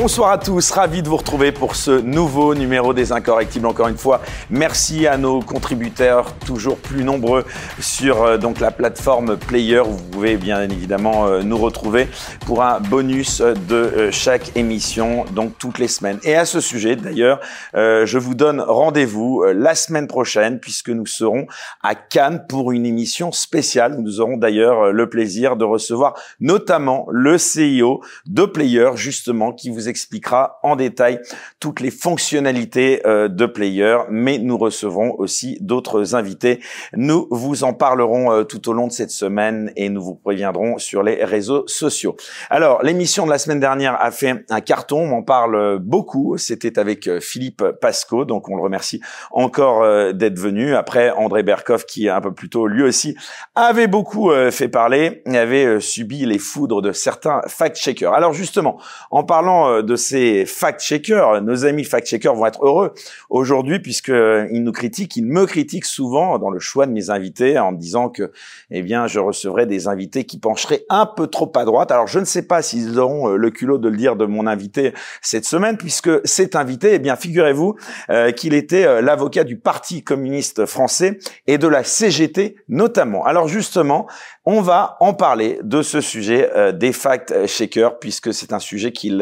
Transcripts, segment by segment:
Bonsoir à tous, ravi de vous retrouver pour ce nouveau numéro des Incorrectibles. Encore une fois, merci à nos contributeurs toujours plus nombreux sur euh, donc la plateforme Player. Vous pouvez bien évidemment euh, nous retrouver pour un bonus de euh, chaque émission, donc toutes les semaines. Et à ce sujet, d'ailleurs, je vous donne rendez-vous la semaine prochaine puisque nous serons à Cannes pour une émission spéciale. Nous aurons d'ailleurs le plaisir de recevoir notamment le CIO de Player, justement, qui vous expliquera en détail toutes les fonctionnalités euh, de Player, mais nous recevrons aussi d'autres invités. Nous vous en parlerons euh, tout au long de cette semaine et nous vous préviendrons sur les réseaux sociaux. Alors, l'émission de la semaine dernière a fait un carton, on en parle beaucoup. C'était avec euh, Philippe Pasco, donc on le remercie encore d'être venu. Après, André Berkoff, qui un peu plus tôt, lui aussi, avait beaucoup fait parler et avait subi les foudres de certains fact-checkers. Alors justement, en parlant de ces fact-checkers. Nos amis fact-checkers vont être heureux aujourd'hui puisqu'ils euh, nous critiquent, ils me critiquent souvent dans le choix de mes invités en me disant que, eh bien, je recevrai des invités qui pencheraient un peu trop à droite. Alors, je ne sais pas s'ils auront euh, le culot de le dire de mon invité cette semaine puisque cet invité, eh bien, figurez-vous qu'il était l'avocat du Parti communiste français et de la CGT notamment. Alors, justement, on va en parler de ce sujet des fact-checkers puisque c'est un sujet qu'il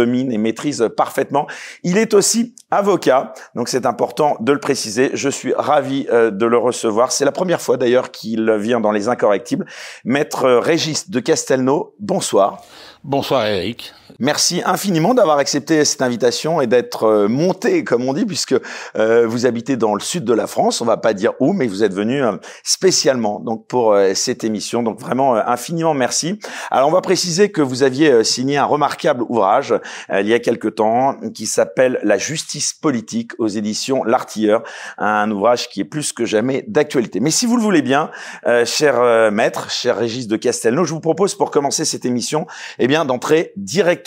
domine et maîtrise parfaitement. Il est aussi avocat, donc c'est important de le préciser. Je suis ravi euh, de le recevoir. C'est la première fois d'ailleurs qu'il vient dans les incorrectibles. Maître Régis de Castelnau, bonsoir. Bonsoir Eric. Merci infiniment d'avoir accepté cette invitation et d'être euh, monté, comme on dit, puisque euh, vous habitez dans le sud de la France. On va pas dire où, mais vous êtes venu euh, spécialement donc pour cette émission. Donc vraiment infiniment merci. Alors on va préciser que vous aviez signé un remarquable ouvrage il y a quelque temps qui s'appelle La justice politique aux éditions L'Artilleur, un ouvrage qui est plus que jamais d'actualité. Mais si vous le voulez bien, cher maître, cher Régis de Castelnau, je vous propose pour commencer cette émission, eh bien d'entrer directement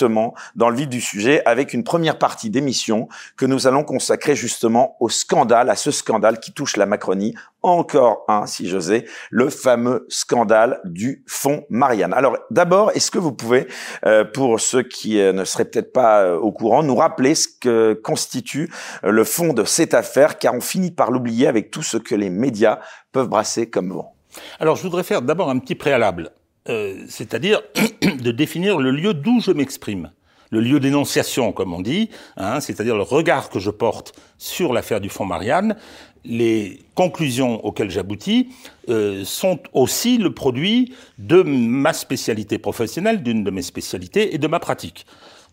dans le vif du sujet avec une première partie d'émission que nous allons consacrer justement au scandale, à ce scandale qui touche la Macronie. Encore un, si j'osais, le fameux scandale du fonds Marianne. Alors d'abord, est-ce que vous pouvez, euh, pour ceux qui euh, ne seraient peut-être pas euh, au courant, nous rappeler ce que constitue le fond de cette affaire, car on finit par l'oublier avec tout ce que les médias peuvent brasser comme vent. Alors je voudrais faire d'abord un petit préalable. Euh, c'est-à-dire de définir le lieu d'où je m'exprime, le lieu d'énonciation, comme on dit, hein, c'est-à-dire le regard que je porte sur l'affaire du fonds Marianne. Les conclusions auxquelles j'aboutis euh, sont aussi le produit de ma spécialité professionnelle, d'une de mes spécialités et de ma pratique.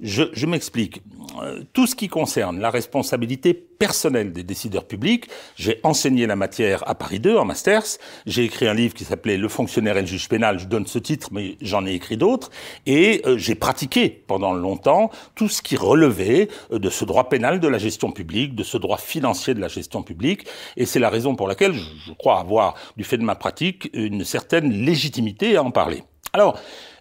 Je, je m'explique. Euh, tout ce qui concerne la responsabilité personnelle des décideurs publics, j'ai enseigné la matière à Paris 2 en masters. J'ai écrit un livre qui s'appelait Le fonctionnaire et le juge pénal. Je donne ce titre, mais j'en ai écrit d'autres. Et euh, j'ai pratiqué pendant longtemps tout ce qui relevait euh, de ce droit pénal de la gestion publique, de ce droit financier de la gestion publique. Et c'est la raison pour laquelle je, je crois avoir, du fait de ma pratique, une certaine légitimité à en parler. Alors,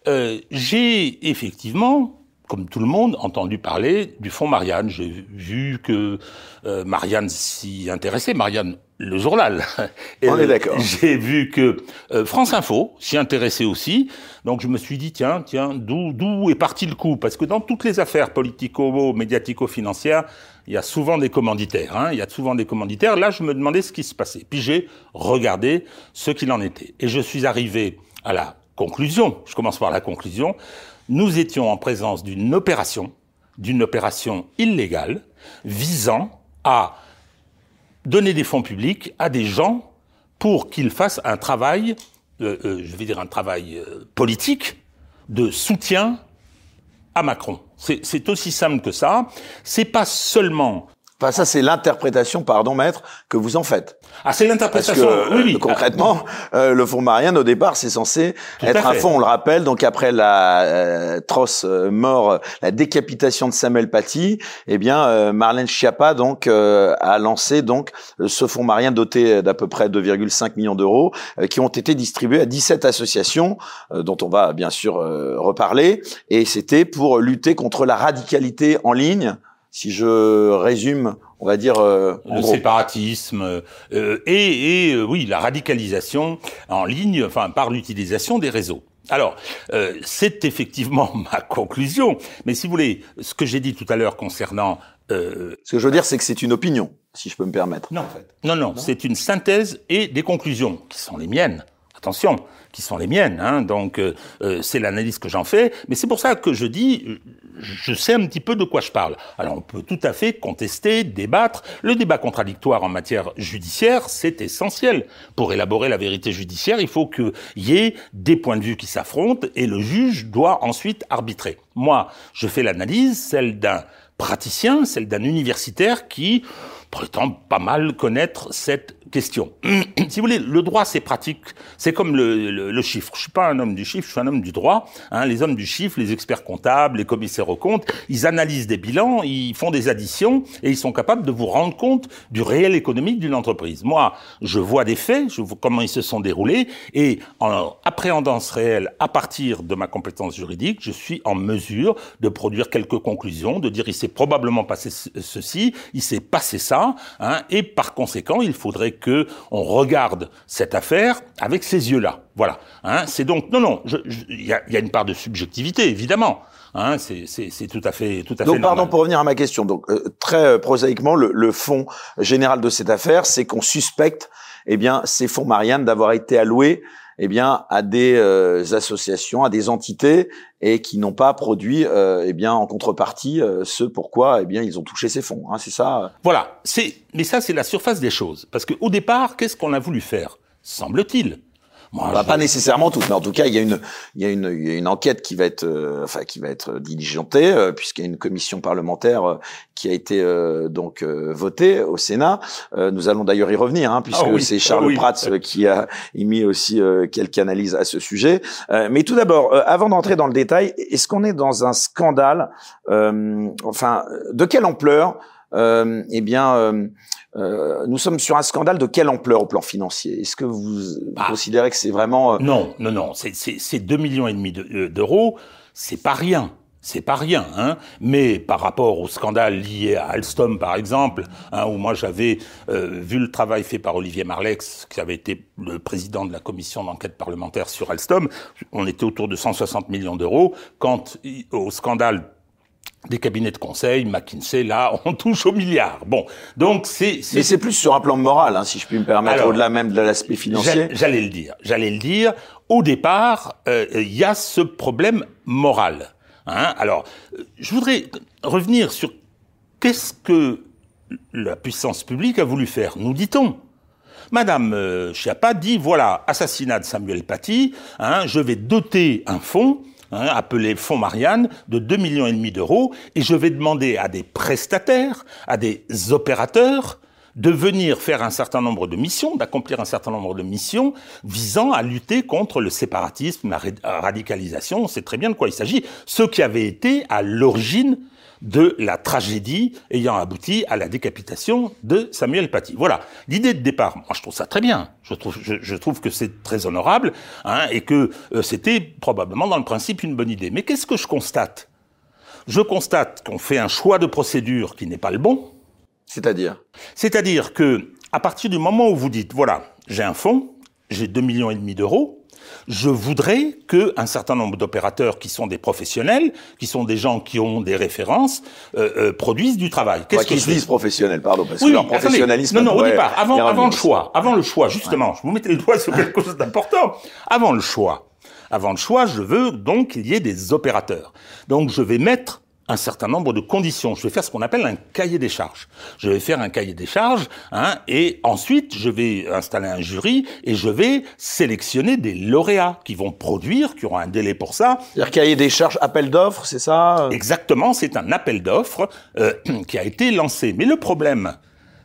euh, j'ai effectivement comme tout le monde, entendu parler du fonds Marianne. J'ai vu que euh, Marianne s'y intéressait, Marianne, le journal. On est d'accord. J'ai vu que euh, France Info s'y intéressait aussi. Donc je me suis dit, tiens, tiens, d'où, d'où est parti le coup? Parce que dans toutes les affaires politico-médiatico-financières, il y a souvent des commanditaires. Hein, il y a souvent des commanditaires. Là, je me demandais ce qui se passait. Puis j'ai regardé ce qu'il en était. Et je suis arrivé à la conclusion, je commence par la conclusion, nous étions en présence d'une opération, d'une opération illégale, visant à donner des fonds publics à des gens pour qu'ils fassent un travail, euh, euh, je vais dire un travail euh, politique, de soutien à Macron. C'est aussi simple que ça. C'est pas seulement Enfin, ça, c'est l'interprétation, pardon, maître, que vous en faites. Ah, c'est l'interprétation. Oui, oui. Concrètement, euh, le fonds Marianne, au départ, c'est censé être un fonds, on le rappelle. Donc après la euh, trosse euh, mort, la décapitation de Samuel Paty, eh bien, Marlène Schiappa donc a lancé donc ce fonds Marianne doté d'à peu près 2,5 millions d'euros, qui ont été distribués à 17 associations, dont on va bien sûr reparler. Et c'était pour lutter contre la radicalité en ligne si je résume, on va dire euh, le séparatisme euh, et, et euh, oui la radicalisation en ligne, enfin par l'utilisation des réseaux. Alors, euh, c'est effectivement ma conclusion, mais si vous voulez, ce que j'ai dit tout à l'heure concernant... Euh, ce que je veux dire, c'est que c'est une opinion, si je peux me permettre. Non, en fait. Non, non, c'est une synthèse et des conclusions, qui sont les miennes. Attention, qui sont les miennes. Hein, donc euh, euh, c'est l'analyse que j'en fais. Mais c'est pour ça que je dis, je sais un petit peu de quoi je parle. Alors on peut tout à fait contester, débattre. Le débat contradictoire en matière judiciaire, c'est essentiel. Pour élaborer la vérité judiciaire, il faut qu'il y ait des points de vue qui s'affrontent et le juge doit ensuite arbitrer. Moi, je fais l'analyse, celle d'un praticien, celle d'un universitaire qui prétend pas mal connaître cette question. si vous voulez, le droit, c'est pratique. C'est comme le, chiffre. Je suis pas un homme du chiffre, je suis un homme du droit. Hein, les hommes du chiffre, les experts comptables, les commissaires aux comptes, ils analysent des bilans, ils font des additions et ils sont capables de vous rendre compte du réel économique d'une entreprise. Moi, je vois des faits, je vois comment ils se sont déroulés et en appréhendant ce réel à partir de ma compétence juridique, je suis en mesure de produire quelques conclusions, de dire il s'est probablement passé ceci, il s'est passé ça, hein, et par conséquent, il faudrait que on regarde cette affaire avec ces yeux-là. Voilà. Hein, c'est donc non, non. Il y a, y a, une part de subjectivité, évidemment. Hein, c'est tout à fait, tout à donc, fait. pardon pour revenir à ma question. Donc euh, très euh, prosaïquement, le, le fond général de cette affaire, c'est qu'on suspecte, eh bien, ces fonds Marianne d'avoir été alloués eh bien, à des euh, associations, à des entités, et qui n'ont pas produit, euh, eh bien, en contrepartie, euh, ce pourquoi, eh bien, ils ont touché ces fonds. Hein, c'est ça. Voilà. C'est, mais ça, c'est la surface des choses. Parce qu'au départ, qu'est-ce qu'on a voulu faire? Semble-t-il, moi, bah, Pas nécessairement toutes, mais en tout cas, il y a une, il y a une, il y a une enquête qui va être, euh, enfin, qui va être diligentée, euh, puisqu'il y a une commission parlementaire euh, qui a été donc votée au Sénat. nous allons d'ailleurs y revenir, hein, puisque ah c'est Charles ah Prats qui a émis aussi quelques analyses à ce sujet. mais tout d'abord, avant d'entrer dans le détail, est-ce qu'on est dans un scandale, enfin, de quelle ampleur Eh bien euh, nous sommes sur un scandale de quelle ampleur au plan financier? Est-ce que vous bah. considérez que c'est vraiment euh, Non, non, non. C'est deux millions et demi euh, d'euros. C'est pas rien. C'est pas rien, hein. Mais par rapport au scandale lié à Alstom, par exemple, hein, où moi j'avais vu le travail fait par Olivier Marlex, qui avait été le président de la commission d'enquête parlementaire sur Alstom, on était autour de 160 millions d'euros. Quant au scandale des cabinets de conseil, McKinsey, là, on touche au milliard. Bon, donc c'est... Mais c'est plus sur un plan moral, hein, si je puis me permettre, au-delà même de l'aspect financier. J'allais le dire, j'allais le dire. Au départ, euh, il y a ce problème moral. Hein. Alors, je voudrais revenir sur qu'est-ce que la puissance publique a voulu faire, nous dit-on. Madame euh, Chiappa dit, voilà, assassinat de Samuel Paty, hein, je vais doter un fonds hein, appelé Fonds Marianne, de 2 millions et demi d'euros, et je vais demander à des prestataires, à des opérateurs, de venir faire un certain nombre de missions, d'accomplir un certain nombre de missions visant à lutter contre le séparatisme, la radicalisation. On sait très bien de quoi il s'agit. Ceux qui avaient été à l'origine de la tragédie ayant abouti à la décapitation de Samuel Paty. Voilà, l'idée de départ, moi je trouve ça très bien, je trouve, je, trouve que c'est très honorable, hein, et que euh, c'était probablement dans le principe une bonne idée. Mais qu'est-ce que je constate? Je constate qu'on fait un choix de procédure qui n'est pas le bon. C'est-à-dire? C'est-à-dire que, à partir du moment où vous dites, voilà, j'ai un fonds, j'ai deux millions et demi d'euros, je voudrais que un certain nombre d'opérateurs qui sont des professionnels, qui sont des gens qui ont des références, euh, euh, produisent du travail. Qu'est-ce qu'ils se disent professionnels, pardon, parce que leur professionnalisme. non, non, au départ, avant, avant le choix, avant le choix, justement, je vous mettais le doigt sur quelque chose d'important. Avant le choix, avant le choix, je veux donc qu'il y ait des opérateurs. Donc, je vais mettre un certain nombre de conditions. Je vais faire ce qu'on appelle un cahier des charges. Je vais faire un cahier des charges, hein, et ensuite je vais installer un jury et je vais sélectionner des lauréats qui vont produire, qui auront un délai pour ça. C'est-à-dire cahier des charges, appel d'offres, c'est ça Exactement, c'est un appel d'offres euh, qui a été lancé. Mais le problème,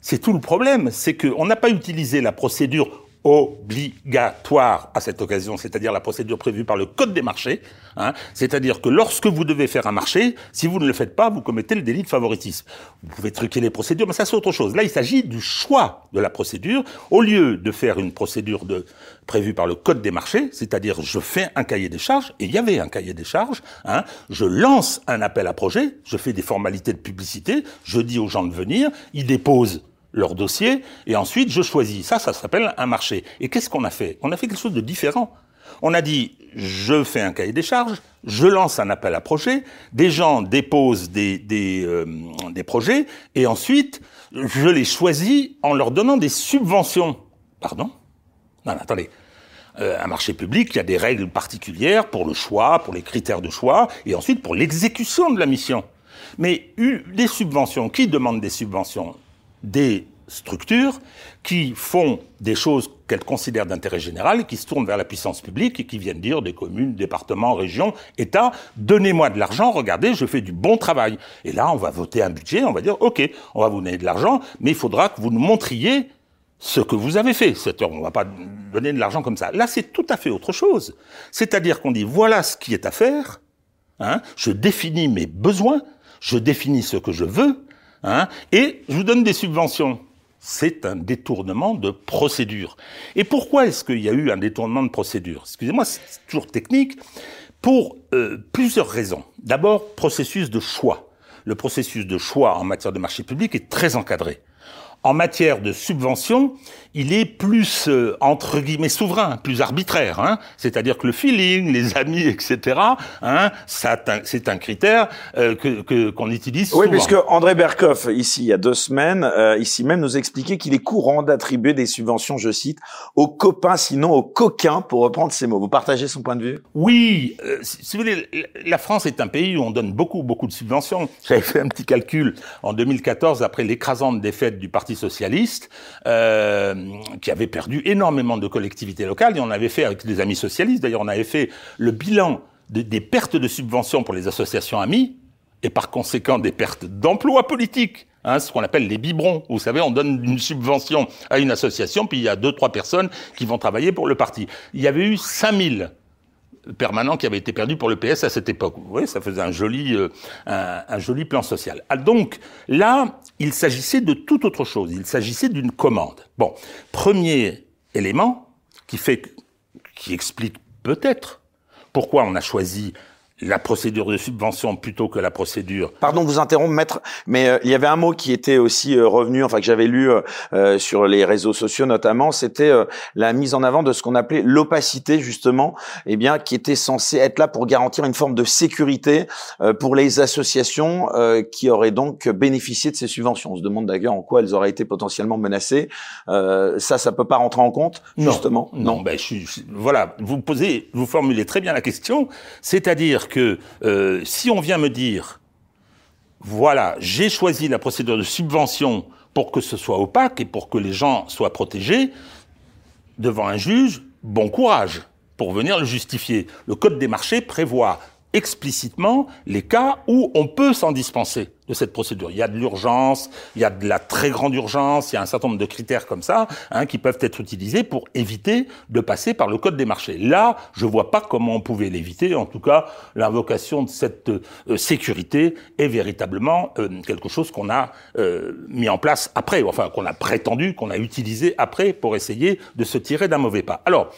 c'est tout le problème, c'est qu'on n'a pas utilisé la procédure obligatoire à cette occasion, c'est-à-dire la procédure prévue par le Code des marchés. Hein, c'est-à-dire que lorsque vous devez faire un marché, si vous ne le faites pas, vous commettez le délit de favoritisme. Vous pouvez truquer les procédures, mais ça c'est autre chose. Là, il s'agit du choix de la procédure. Au lieu de faire une procédure de, prévue par le Code des marchés, c'est-à-dire je fais un cahier des charges, et il y avait un cahier des charges, hein, je lance un appel à projet, je fais des formalités de publicité, je dis aux gens de venir, ils déposent leur dossier, et ensuite je choisis. Ça, ça s'appelle un marché. Et qu'est-ce qu'on a fait? On a fait quelque chose de différent. On a dit, je fais un cahier des charges, je lance un appel à projet, des gens déposent des, des, euh, des projets, et ensuite, je les choisis en leur donnant des subventions. Pardon? Non, attendez. Euh, un marché public, il y a des règles particulières pour le choix, pour les critères de choix, et ensuite pour l'exécution de la mission. Mais des subventions, qui demandent des subventions? Des structures qui font des choses qu'elles considèrent d'intérêt général, qui se tournent vers la puissance publique et qui viennent dire des communes, départements, régions, États, donnez-moi de l'argent, regardez, je fais du bon travail. Et là, on va voter un budget, on va dire, OK, on va vous donner de l'argent, mais il faudra que vous nous montriez ce que vous avez fait. On ne va pas donner de l'argent comme ça. Là, c'est tout à fait autre chose. C'est-à-dire qu'on dit, voilà ce qui est à faire, hein, je définis mes besoins, je définis ce que je veux, hein, et je vous donne des subventions c'est un détournement de procédure. Et pourquoi est-ce qu'il y a eu un détournement de procédure? Excusez-moi, c'est toujours technique. Pour euh, plusieurs raisons. D'abord, processus de choix. Le processus de choix en matière de marché public est très encadré en matière de subvention, il est plus, euh, entre guillemets, souverain, plus arbitraire. Hein C'est-à-dire que le feeling, les amis, etc., hein, c'est un critère euh, que qu'on utilise souvent. Oui, puisque André Berkoff, ici, il y a deux semaines, euh, ici même, nous expliquait qu'il est courant d'attribuer des subventions, je cite, aux copains, sinon aux coquins, pour reprendre ces mots. Vous partagez son point de vue? Oui. si vous voulez, la France est un pays où on donne beaucoup, beaucoup de subventions. J'avais fait un petit calcul en 2014, après l'écrasante défaite du Parti socialiste, euh, qui avait perdu énormément de collectivités locales, et on avait fait avec des amis socialistes, d'ailleurs on avait fait le bilan des pertes de subventions pour les associations amies, et par conséquent des pertes d'emplois politiques. Hein, ce qu'on appelle les biberons. Vous savez, on donne une subvention à une association, puis il y a deux, trois personnes qui vont travailler pour le parti. Il y avait eu 5000 permanent qui avait été perdu pour le PS à cette époque. Vous voyez, ça faisait un joli, euh, un, joli plan social. Ah, donc là, il s'agissait de tout autre chose. Il s'agissait d'une commande. Bon, premier élément qui fait, qui explique peut-être pourquoi on a choisi la procédure de subvention plutôt que la procédure. Pardon de vous interrompre, maître, mais euh, il y avait un mot qui était aussi euh, revenu, enfin que j'avais lu euh, sur les réseaux sociaux notamment, c'était la mise en avant de ce qu'on appelait l'opacité justement, eh bien qui était censé être là pour garantir une forme de sécurité pour les associations qui auraient donc bénéficié de ces subventions. On se demande d'ailleurs en quoi elles auraient été potentiellement menacées. ça, ça peut pas rentrer en compte justement? Non, non. ben je, voilà, vous posez, vous formulez très bien la question, c'est-à-dire que euh, si on vient me dire, voilà, j'ai choisi la procédure de subvention pour que ce soit opaque et pour que les gens soient protégés, devant un juge, bon courage pour venir le justifier. Le Code des marchés prévoit explicitement les cas où on peut s'en dispenser de cette procédure. Il y a de l'urgence, il y a de la très grande urgence, il y a un certain nombre de critères comme ça hein, qui peuvent être utilisés pour éviter de passer par le code des marchés. Là, je vois pas comment on pouvait l'éviter. En tout cas, l'invocation de cette euh, sécurité est véritablement euh, quelque chose qu'on a euh, mis en place après, enfin qu'on a prétendu, qu'on a utilisé après pour essayer de se tirer d'un mauvais pas. Alors,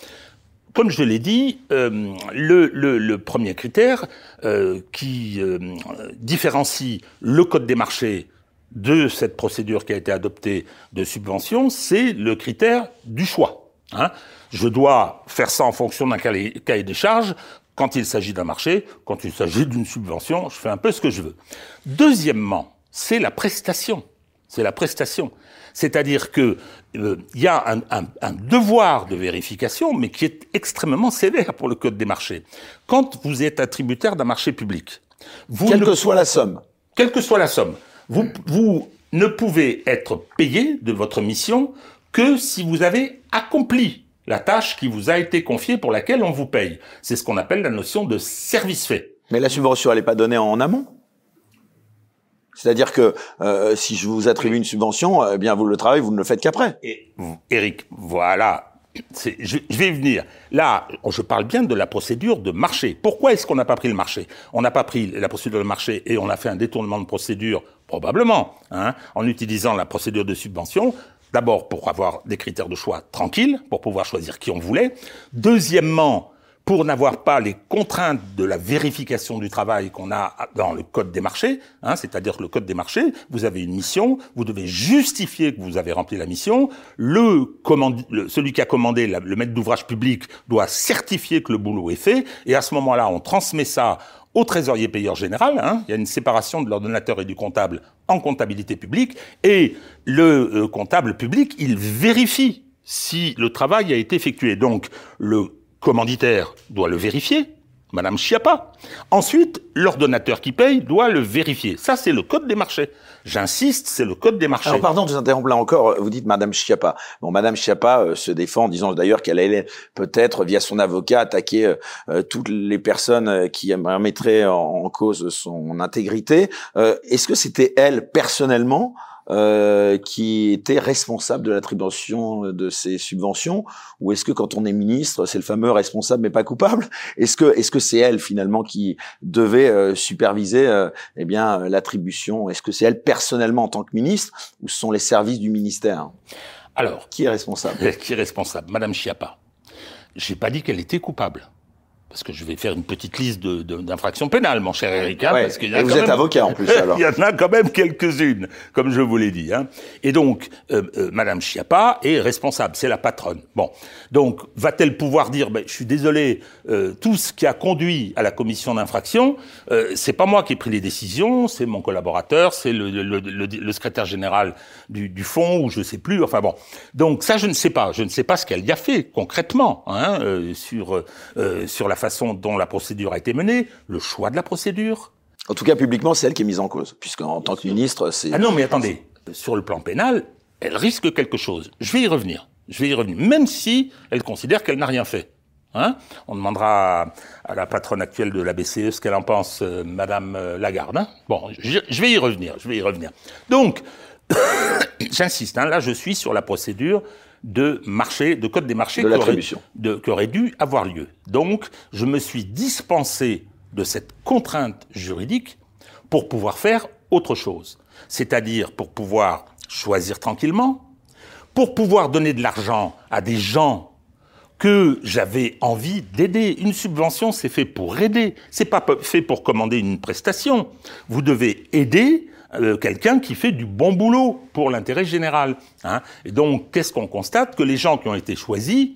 comme je l'ai dit, euh, le, premier critère euh, qui euh, différencie le code des marchés de cette procédure qui a été adoptée de subvention, c'est le critère du choix. Hein. Je dois faire ça en fonction d'un cahier des charges. Quand il s'agit d'un marché, quand il s'agit d'une subvention, je fais un peu ce que je veux. Deuxièmement, c'est la prestation. C'est la prestation. C'est-à-dire que euh, il y a un, devoir de vérification, mais qui est extrêmement sévère pour le code des marchés. Quand vous êtes attributaire d'un marché public, vous quelle que soit la somme, quelle que soit la somme, vous, vous ne pouvez être payé de votre mission que si vous avez accompli la tâche qui vous a été confiée pour laquelle on vous paye. C'est ce qu'on appelle la notion de service fait. Mais la subvention, elle n'est pas donnée en amont c'est-à-dire que euh, si je vous attribue une subvention, eh bien vous le travail, vous ne le faites qu'après. Et Eric, voilà. Je, je, vais venir. Là, je parle bien de la procédure de marché. Pourquoi est-ce qu'on n'a pas pris le marché? On n'a pas pris la procédure de marché et on a fait un détournement de procédure, probablement, hein, en utilisant la procédure de subvention. D'abord pour avoir des critères de choix tranquilles, pour pouvoir choisir qui on voulait. Deuxièmement, pour n'avoir pas les contraintes de la vérification du travail qu'on a dans le code des marchés, hein, c'est-à-dire que le code des marchés, vous avez une mission, vous devez justifier que vous avez rempli la mission, le, celui qui a commandé, le maître d'ouvrage public, doit certifier que le boulot est fait, et à ce moment-là, on transmet ça au trésorier payeur général. Hein, il y a une séparation de l'ordonnateur et du comptable en comptabilité publique, et le euh, comptable public, il vérifie si le travail a été effectué. Donc, le commanditaire doit le vérifier, Madame Chiappa. Ensuite, l'ordonnateur qui paye doit le vérifier. Ça, c'est le code des marchés. J'insiste, c'est le code des marchés. Alors, pardon de vous interrompre là encore. Vous dites Madame Chiappa. Bon, Madame Chiappa euh, se défend en disant d'ailleurs qu'elle allait peut-être, via son avocat, attaquer euh, euh, toutes les personnes qui mettraient en, cause son intégrité. Est-ce que c'était elle, personnellement, euh, qui était responsable de l'attribution de ces subventions ou est-ce que quand on est ministre c'est le fameux responsable mais pas coupable? Est-ce que est-ce que c'est elle finalement qui devait euh, superviser euh, eh bien l'attribution? Est-ce que c'est elle personnellement en tant que ministre ou ce sont les services du ministère? Alors qui est responsable? qui est responsable? Madame Chiappa j'ai pas dit qu'elle était coupable parce que je vais faire une petite liste d'infractions de, pénales, mon cher Eric. Hein, parce que vous êtes avocat en plus alors. il y en a quand même quelques-unes, comme je vous l'ai dit. Hein. Et donc, euh, euh, Madame Chiappa est responsable, c'est la patronne. Bon, donc va-t-elle pouvoir dire, ben, je suis désolé, euh, tout ce qui a conduit à la commission d'infraction, euh, c'est pas moi qui ai pris les décisions, c'est mon collaborateur, c'est le, le, le, le, secrétaire général du, du fonds ou je sais plus. Enfin bon, donc ça je ne sais pas, je ne sais pas ce qu'elle y a fait concrètement hein, euh, sur sur la façon dont la procédure a été menée, le choix de la procédure. En tout cas, publiquement, c'est elle qui est mise en cause, puisqu'en tant que ministre, c'est... Ah non, mais attendez, sur le plan pénal, elle risque quelque chose. Je vais y revenir. Je vais y revenir, même si elle considère qu'elle n'a rien fait. Hein On demandera à, la patronne actuelle de la BCE ce qu'elle en pense, euh, Madame euh, Lagarde. Hein bon, je, je, vais y revenir, je vais y revenir. Donc, j'insiste, hein, là je suis sur la procédure de marché, de code des marchés de qui, aurait, dû avoir lieu. Donc, je me suis dispensé de cette contrainte juridique pour pouvoir faire autre chose. C'est-à-dire pour pouvoir choisir tranquillement, pour pouvoir donner de l'argent à des gens que j'avais envie d'aider. Une subvention, c'est fait pour aider. C'est pas fait pour commander une prestation. Vous devez aider euh, quelqu'un qui fait du bon boulot pour l'intérêt général. Hein. Et donc, qu'est-ce qu'on constate Que les gens qui ont été choisis,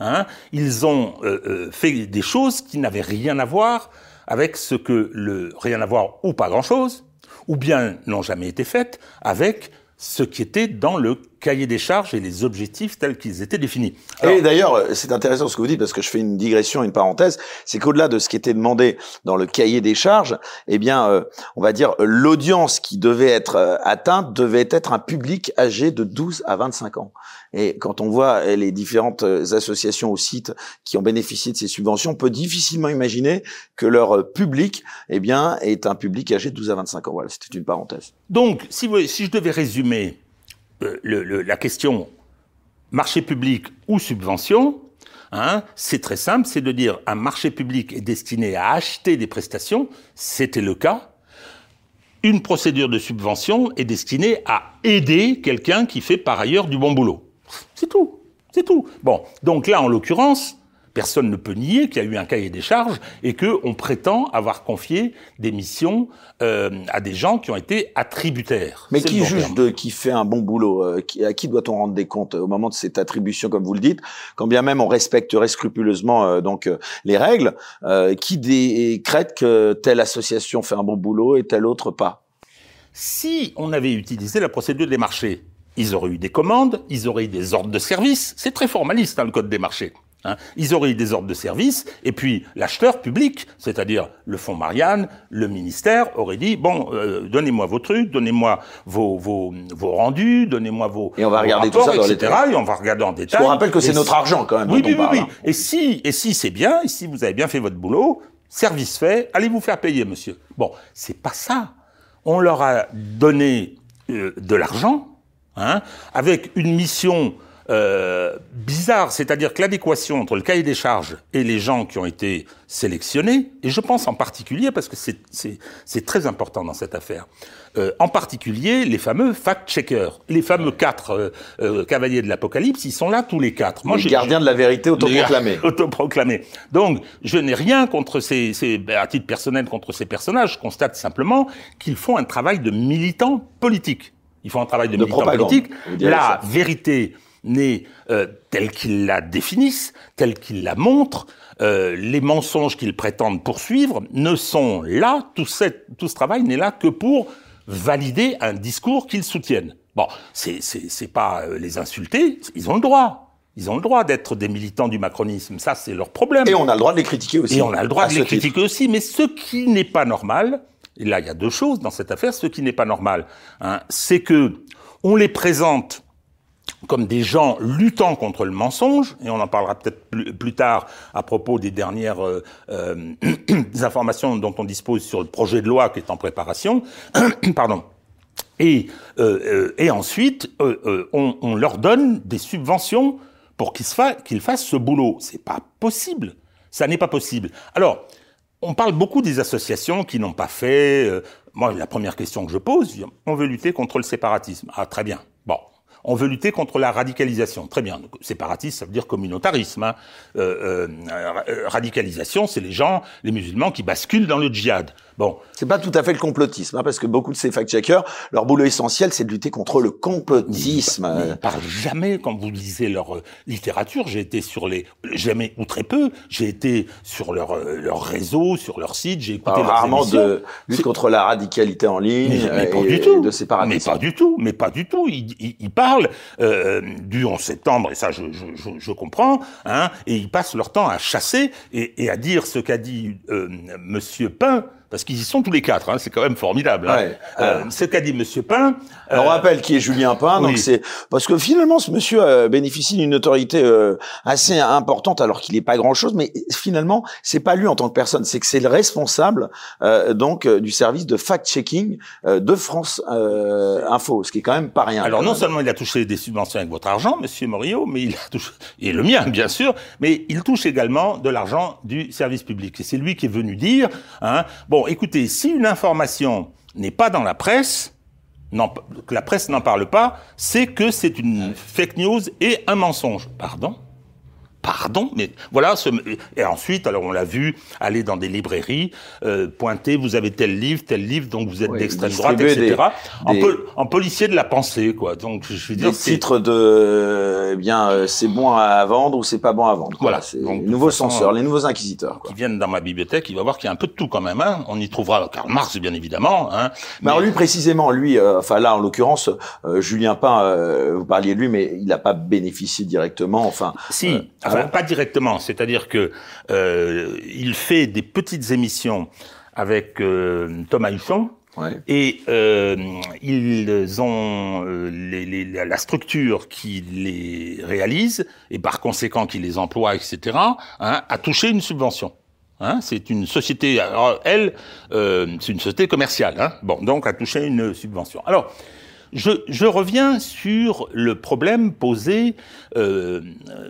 hein, ils ont euh, euh, fait des choses qui n'avaient rien à voir avec ce que le rien à voir ou pas grand-chose, ou bien n'ont jamais été faites avec ce qui était dans le cahier des charges et les objectifs tels qu'ils étaient définis. et d'ailleurs, c'est intéressant ce que vous dites parce que je fais une digression, une parenthèse, c'est qu'au-delà de ce qui était demandé dans le cahier des charges, eh bien, euh, on va dire l'audience qui devait être euh, atteinte devait être un public âgé de 12 à 25 ans. Et quand on voit eh, les différentes euh, associations ou sites qui ont bénéficié de ces subventions, on peut difficilement imaginer que leur euh, public, eh bien, est un public âgé de 12 à 25 ans. Voilà, c'était une parenthèse. Donc, si, si je devais résumer euh, le, la question marché public ou subvention, Hein, c'est très simple, c'est de dire un marché public est destiné à acheter des prestations, c'était le cas. Une procédure de subvention est destinée à aider quelqu'un qui fait par ailleurs du bon boulot. C'est tout. C'est tout. Bon, donc là, en l'occurrence, personne ne peut nier qu'il y a eu un cahier des charges et qu'on prétend avoir confié des missions euh, à des gens qui ont été attributaires. Mais qui juge de qui fait un bon boulot euh, À qui doit-on rendre des comptes au moment de cette attribution, comme vous le dites Quand bien même on respecterait scrupuleusement euh, donc les règles, qui décrète que telle association fait un bon boulot et telle autre pas? Si on avait utilisé la procédure des marchés, ils auraient eu des commandes, ils auraient eu des ordres de service. C'est très formaliste, hein, le code des marchés. Hein. Ils auraient eu des ordres de service, et puis l'acheteur public, c'est-à-dire le fonds Marianne, le ministère, aurait dit bon, euh, donnez-moi vos trucs, donnez-moi vos, vos, vos rendus, donnez-moi vos et on va regarder tout ça dans etc. Et on va regarder en détail. Je vous rappelle que c'est notre argent quand même. Oui, oui, oui, oui. Et si, et si c'est bien, et si vous avez bien fait votre boulot, service fait, allez vous faire payer, monsieur. Bon, c'est pas ça. On leur a donné euh, de l'argent Hein, avec une mission euh, bizarre, c'est-à-dire que l'adéquation entre le cahier des charges et les gens qui ont été sélectionnés, et je pense en particulier, parce que c'est très important dans cette affaire, euh, en particulier les fameux fact-checkers, les fameux quatre euh, cavaliers de l'Apocalypse, ils sont là tous les quatre. Moi, les gardiens de la vérité autoproclamés. autoproclamés. Donc, je n'ai rien contre ces, ces, à titre personnel contre ces personnages. Je constate simplement qu'ils font un travail de militants politiques. Ils font un travail de, de militants politiques. La vérité n'est euh, telle qu'ils la définissent, telle qu'ils la montrent, euh, les mensonges qu'ils prétendent poursuivre ne sont là, tout, tout ce travail n'est là que pour valider un discours qu'ils soutiennent. Bon, c'est c'est pas euh, les insulter, ils ont le droit. Ils ont le droit d'être des militants du macronisme, ça c'est leur problème. Et on a le droit de les critiquer aussi. Et on a le droit de les critiquer aussi, mais ce qui n'est pas normal, et là il y a deux choses dans cette affaire, ce qui n'est pas normal, hein, c'est que on les présente comme des gens luttant contre le mensonge, et on en parlera peut-être plus, tard à propos des dernières euh, euh informations dont on dispose sur le projet de loi qui est en préparation, pardon. Et, euh, ensuite, on, leur donne des subventions pour qu'ils fa fassent ce boulot. C'est pas possible. Ça n'est pas possible. Alors, on parle beaucoup des associations qui n'ont pas fait. moi, la première question que je pose, on veut lutter contre le séparatisme. Ah, très bien. On veut lutter contre la radicalisation. Très bien. Séparatiste, ça veut dire communautarisme. Hein. Euh, euh, radicalisation, c'est les gens, les musulmans qui basculent dans le djihad. Bon. C'est pas tout à fait le complotisme, hein, parce que beaucoup de ces fact-checkers, leur boulot essentiel, c'est de lutter contre le complotisme. Ils ne parlent jamais, quand vous lisez leur euh, littérature, j'ai été sur les, jamais ou très peu, j'ai été sur leur, euh, leur réseau, sur leur site, j'ai écouté leurs rarement de lutte contre la radicalité en ligne mais, pas du tout. de séparatisme. Mais pas du tout, mais pas du tout. Ils, ils, parlent euh, du 11 septembre, et ça je, je, je, comprends, hein, et ils passent leur temps à chasser et, et à dire ce qu'a dit euh, Monsieur Pain, parce qu'ils y sont tous les quatre, hein, c'est quand même formidable. Hein. Euh, ce qu'a dit Monsieur Pain. on euh, rappelle qui est Julien Pain, donc c'est parce que finalement ce monsieur euh, bénéficie d'une notoriété euh, assez importante alors qu'il n'est pas grand chose, mais finalement c'est pas lui en tant que personne, c'est que c'est le responsable donc du service de fact-checking de France Info, ce qui est quand même pas rien. Alors non seulement il a touché des subventions avec votre argent, Monsieur Morio, mais il a touché et le mien bien sûr, mais il touche également de l'argent du service public. Et c'est lui qui est venu dire, hein, bon Bon, écoutez, si une information n'est pas dans la presse, que la presse n'en parle pas, c'est que c'est une fake news et un mensonge. Pardon? Pardon, mais voilà. Ce, et ensuite, alors on l'a vu aller dans des librairies, euh, pointer, vous avez tel livre, tel livre, donc vous êtes d'extrême droite, etc. en, policier de la pensée, quoi. Donc je veux dire, des titres de, eh bien, euh, c'est bon à vendre ou c'est pas bon à vendre. Voilà. C'est les nouveaux censeurs, les nouveaux inquisiteurs. Quoi. Qui viennent dans ma bibliothèque, il va voir qu'il y a un peu de tout quand même. Hein. On y trouvera Karl Marx, bien évidemment. Hein. Mais, alors lui précisément, lui, euh, enfin là en l'occurrence, euh, Julien Pain, vous parliez de lui, mais il n'a pas bénéficié directement. Enfin. Si. Enfin, pas directement. C'est-à-dire que euh, il fait des petites émissions avec euh, Thomas Husson. Et euh, ils ont euh, les, les, la structure qui les réalise et par conséquent qui les emploie, etc. Hein, a touché une subvention. Hein, c'est une société. Alors, elle, euh, c'est une société commerciale. Hein, bon, donc a touché une subvention. Alors, je, je, reviens sur le problème posé euh,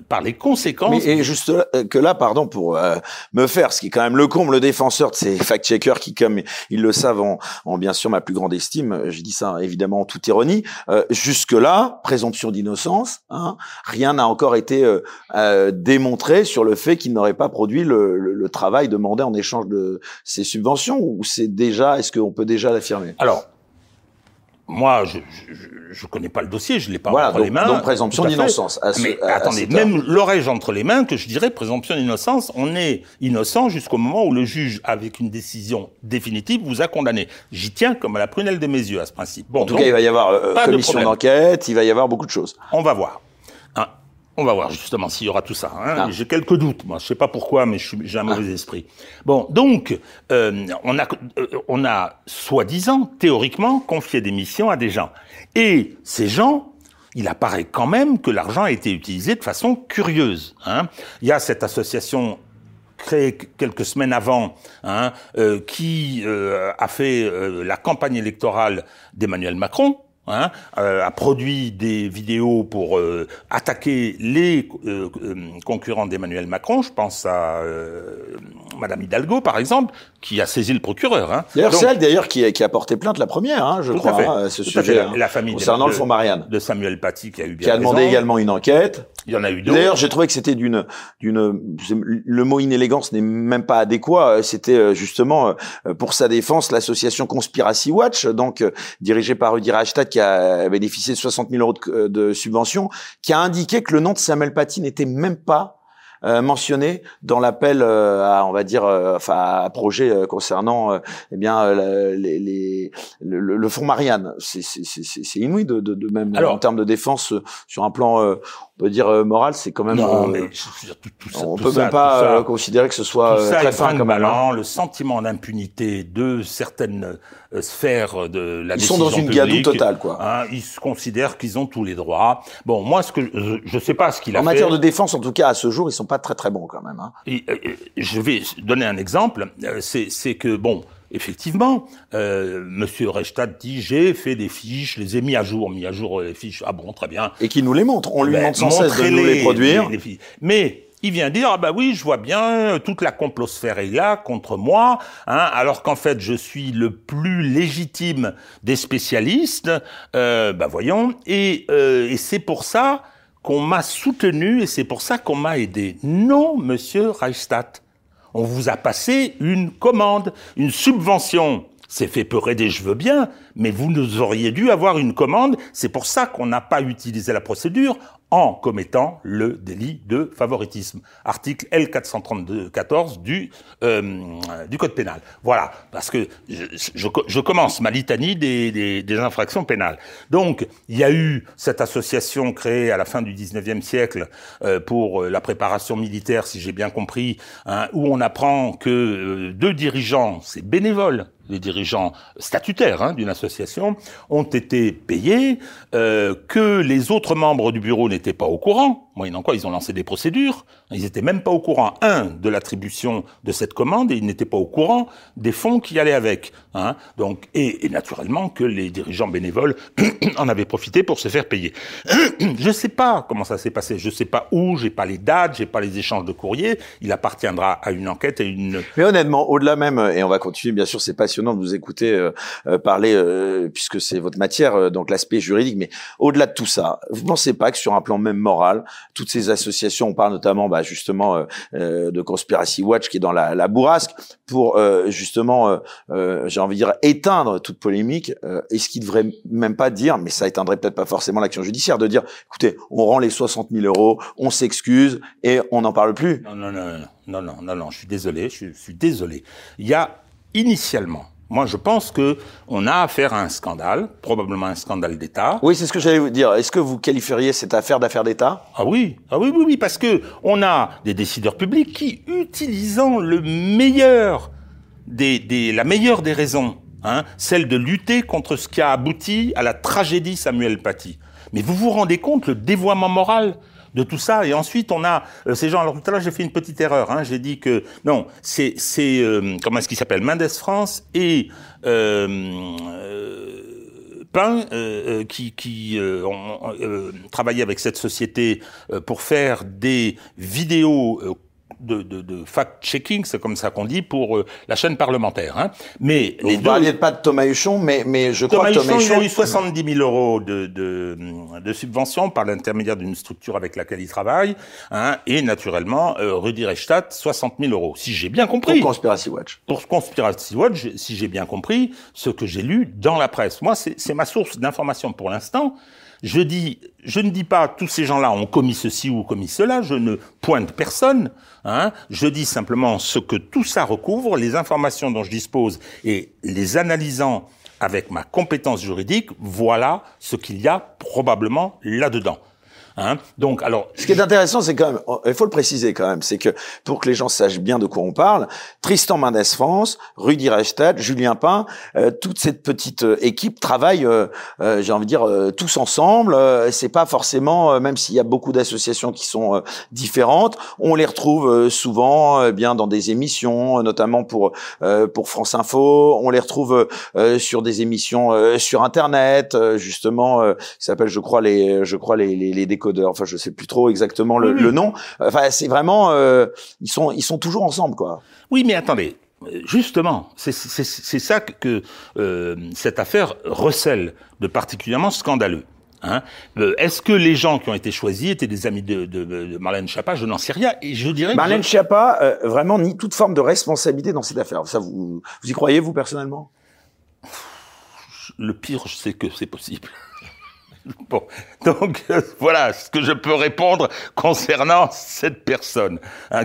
par les conséquences. Mais et juste que là, pardon pour euh, me faire, ce qui est quand même le comble, le défenseur de ces fact-checkers qui, comme ils le savent, ont, bien sûr ma plus grande estime. Je dis ça évidemment en toute ironie. Euh, jusque là, présomption d'innocence. Hein, rien n'a encore été euh, euh, démontré sur le fait qu'ils n'auraient pas produit le, le, le, travail demandé en échange de ces subventions. Ou c'est déjà, est-ce qu'on peut déjà l'affirmer? Alors moi, je, je, connais pas le dossier, je l'ai pas entre les mains. Donc présomption d'innocence. Mais attendez, même l'oreille entre les mains, que je dirais présomption d'innocence, on est innocent jusqu'au moment où le juge, avec une décision définitive, vous a condamné. J'y tiens comme à la prunelle de mes yeux à ce principe. Bon, en tout cas, il va y avoir euh, commission d'enquête, il va y avoir beaucoup de choses. On va voir. On va voir justement s'il y aura tout ça. Hein. Ah. J'ai quelques doutes, moi. Je sais pas pourquoi, mais j'ai un mauvais ah. esprit. Bon, donc euh, on a, euh, on a soi-disant, théoriquement, confié des missions à des gens. Et ces gens, il apparaît quand même que l'argent a été utilisé de façon curieuse. Hein. Il y a cette association créée quelques semaines avant, hein, euh, qui euh, a fait la campagne électorale d'Emmanuel Macron, hein, euh, a produit des vidéos pour euh, attaquer les euh, concurrents d'Emmanuel Macron. Je pense à Madame Hidalgo, par exemple, qui a saisi le procureur. Hein. D'ailleurs, c'est elle d'ailleurs qui, qui, a porté plainte la première, hein, je crois, hein, ce sujet. La famille concernant le fonds Marianne de Samuel Paty qui a eu bien qui a demandé également une enquête. Il y en a eu d'autres. D'ailleurs, j'ai trouvé que c'était d'une d'une le mot inélégance n'est même pas adéquat. C'était justement pour sa défense l'association Conspiracy Watch, donc dirigée par Rudy Reichstadt, qui a bénéficié de 60 000 euros de, de subventions, qui a indiqué que le nom de Samuel Paty n'était même pas euh, mentionné dans l'appel euh, à, on va dire, euh, enfin, à projet concernant, eh bien, les, les, le, le, fonds Marianne. C'est inouï de, de, de même en termes de défense sur un plan on peut dire moral, c'est quand même. Non, mais tout, ça, on peut même pas considérer que ce soit très fin comme allant. Le sentiment d'impunité de certaines sphères de la ils décision sont dans une publique, totale, quoi. Hein, ils se considèrent qu'ils ont tous les droits. Bon, moi, ce que je, je sais pas ce qu'il a fait. En matière de défense, en tout cas, à ce jour, ils sont pas très très bons quand même. Hein. Et, je vais donner un exemple. C'est que bon. Effectivement, euh, Monsieur Reichstadt dit j'ai fait des fiches, les ai mis à jour, mis à jour les fiches. Ah bon, très bien. Et qui nous les montre. On lui ben, montre sans cesse de nous les produire. Mais il vient dire ah bah oui je vois bien toute la complosphère est là contre moi hein, alors qu'en fait je suis le plus légitime des spécialistes euh, bah voyons et, euh, et c'est pour ça qu'on m'a soutenu et c'est pour ça qu'on m'a aidé. Non, monsieur Reichstadt. On vous a passé une commande, une subvention. C'est fait pour aider, je veux bien, mais vous nous auriez dû avoir une commande. C'est pour ça qu'on n'a pas utilisé la procédure en commettant le délit de favoritisme. Article L432-14 du, euh, du Code pénal. Voilà, parce que je, je, je commence ma litanie des, des, des, infractions pénales. Donc, il y a eu cette association créée à la fin du 19e siècle euh, pour la préparation militaire, si j'ai bien compris, hein, où on apprend que euh, deux dirigeants, c'est bénévole, les dirigeants statutaires hein, d'une association, ont été payés, euh, que les autres membres du bureau n'étaient pas au courant, moyennant quoi ils ont lancé des procédures, ils n'étaient même pas au courant, un, de l'attribution de cette commande, et ils n'étaient pas au courant des fonds qui allaient avec. Hein, donc, et, et, naturellement que les dirigeants bénévoles en avaient profité pour se faire payer. je ne sais pas comment ça s'est passé, je ne sais pas où, j'ai pas les dates, j'ai pas les échanges de courriers, il appartiendra à une enquête et une... Mais honnêtement, au-delà même, et on va continuer, bien sûr, c'est passionnant de vous écouter euh, euh, parler, euh, puisque c'est votre matière, donc l'aspect juridique, mais au-delà de tout ça, vous pensez pas que sur un plan même moral, toutes ces associations, on parle notamment bah, justement euh, euh, de Conspiracy Watch qui est dans la, la bourrasque pour euh, justement, j'ai envie de dire éteindre toute polémique. Est-ce qu'il devrait même pas dire, mais ça éteindrait peut-être pas forcément l'action judiciaire, de dire, écoutez, on rend les 60 000 euros, on s'excuse et on n'en parle plus. Non, non, non, non, non, non, non, je suis désolé, je suis désolé. Il y a initialement moi, je pense que on a affaire à un scandale, probablement un scandale d'État. Oui, c'est ce que j'allais vous dire. Est-ce que vous qualifieriez cette affaire d'affaire d'État? Ah oui, ah oui, oui, oui, parce que on a des décideurs publics qui, utilisant le meilleur des, des la meilleure des raisons, hein, celle de lutter contre ce qui a abouti à la tragédie Samuel Paty. Mais vous vous rendez compte le dévoiement moral de tout ça. Et ensuite, on a euh, ces gens. Alors tout à l'heure, j'ai fait une petite erreur. Hein. J'ai dit que non, c'est c'est euh, comment est-ce qu'il s'appelle? Mendes France et euh, euh Pain qui, qui ont travaillé avec cette société pour faire des vidéos de, de, de fact-checking, c'est comme ça qu'on dit, pour euh, la chaîne parlementaire. Hein. Mais Vous ne parliez pas de Thomas Huchon, mais, mais je crois que Thomas Huchon... il a eu 70 000 euros de, de, de subvention par l'intermédiaire d'une structure avec laquelle il travaille, hein, et naturellement, euh, Rudy Reichstadt, 60 000 euros, si j'ai bien compris. Pour Conspiracy Watch. Pour Conspiracy Watch, si j'ai bien compris ce que j'ai lu dans la presse. Moi, c'est ma source d'information pour l'instant. Je dis, je ne dis pas tous ces gens-là ont commis ceci ou commis cela, je ne pointe personne, hein, je dis simplement ce que tout ça recouvre, les informations dont je dispose et les analysant avec ma compétence juridique, voilà ce qu'il y a probablement là-dedans. Hein Donc, alors, ce qui est intéressant, c'est quand même, il faut le préciser quand même, c'est que pour que les gens sachent bien de quoi on parle, Tristan Mendes France, Rudy Reichstadt, Julien Pain, euh, toute cette petite euh, équipe travaille, euh, j'ai envie de dire, tous ensemble. c'est pas forcément, même s'il y a beaucoup d'associations qui sont différentes, on les retrouve souvent bien dans des émissions, notamment pour pour France Info. On les retrouve sur des émissions sur Internet, justement, qui s'appelle, je crois les, je crois les, les, les décodeurs. Enfin, je sais plus trop exactement le, le nom. Enfin, c'est vraiment, ils sont ils sont toujours ensemble, quoi. Oui, mais attendez. Justement, c'est ça que euh, cette affaire recèle de particulièrement scandaleux. Hein. Euh, Est-ce que les gens qui ont été choisis étaient des amis de, de, de Marlène Schiappa? Je n'en sais rien. Et je dirais Marlène je... Schiappa, euh, vraiment ni toute forme de responsabilité dans cette affaire. Ça, vous, vous y croyez vous personnellement? Le pire, je sais que c'est possible. Bon, donc euh, voilà ce que je peux répondre concernant cette personne. Hein.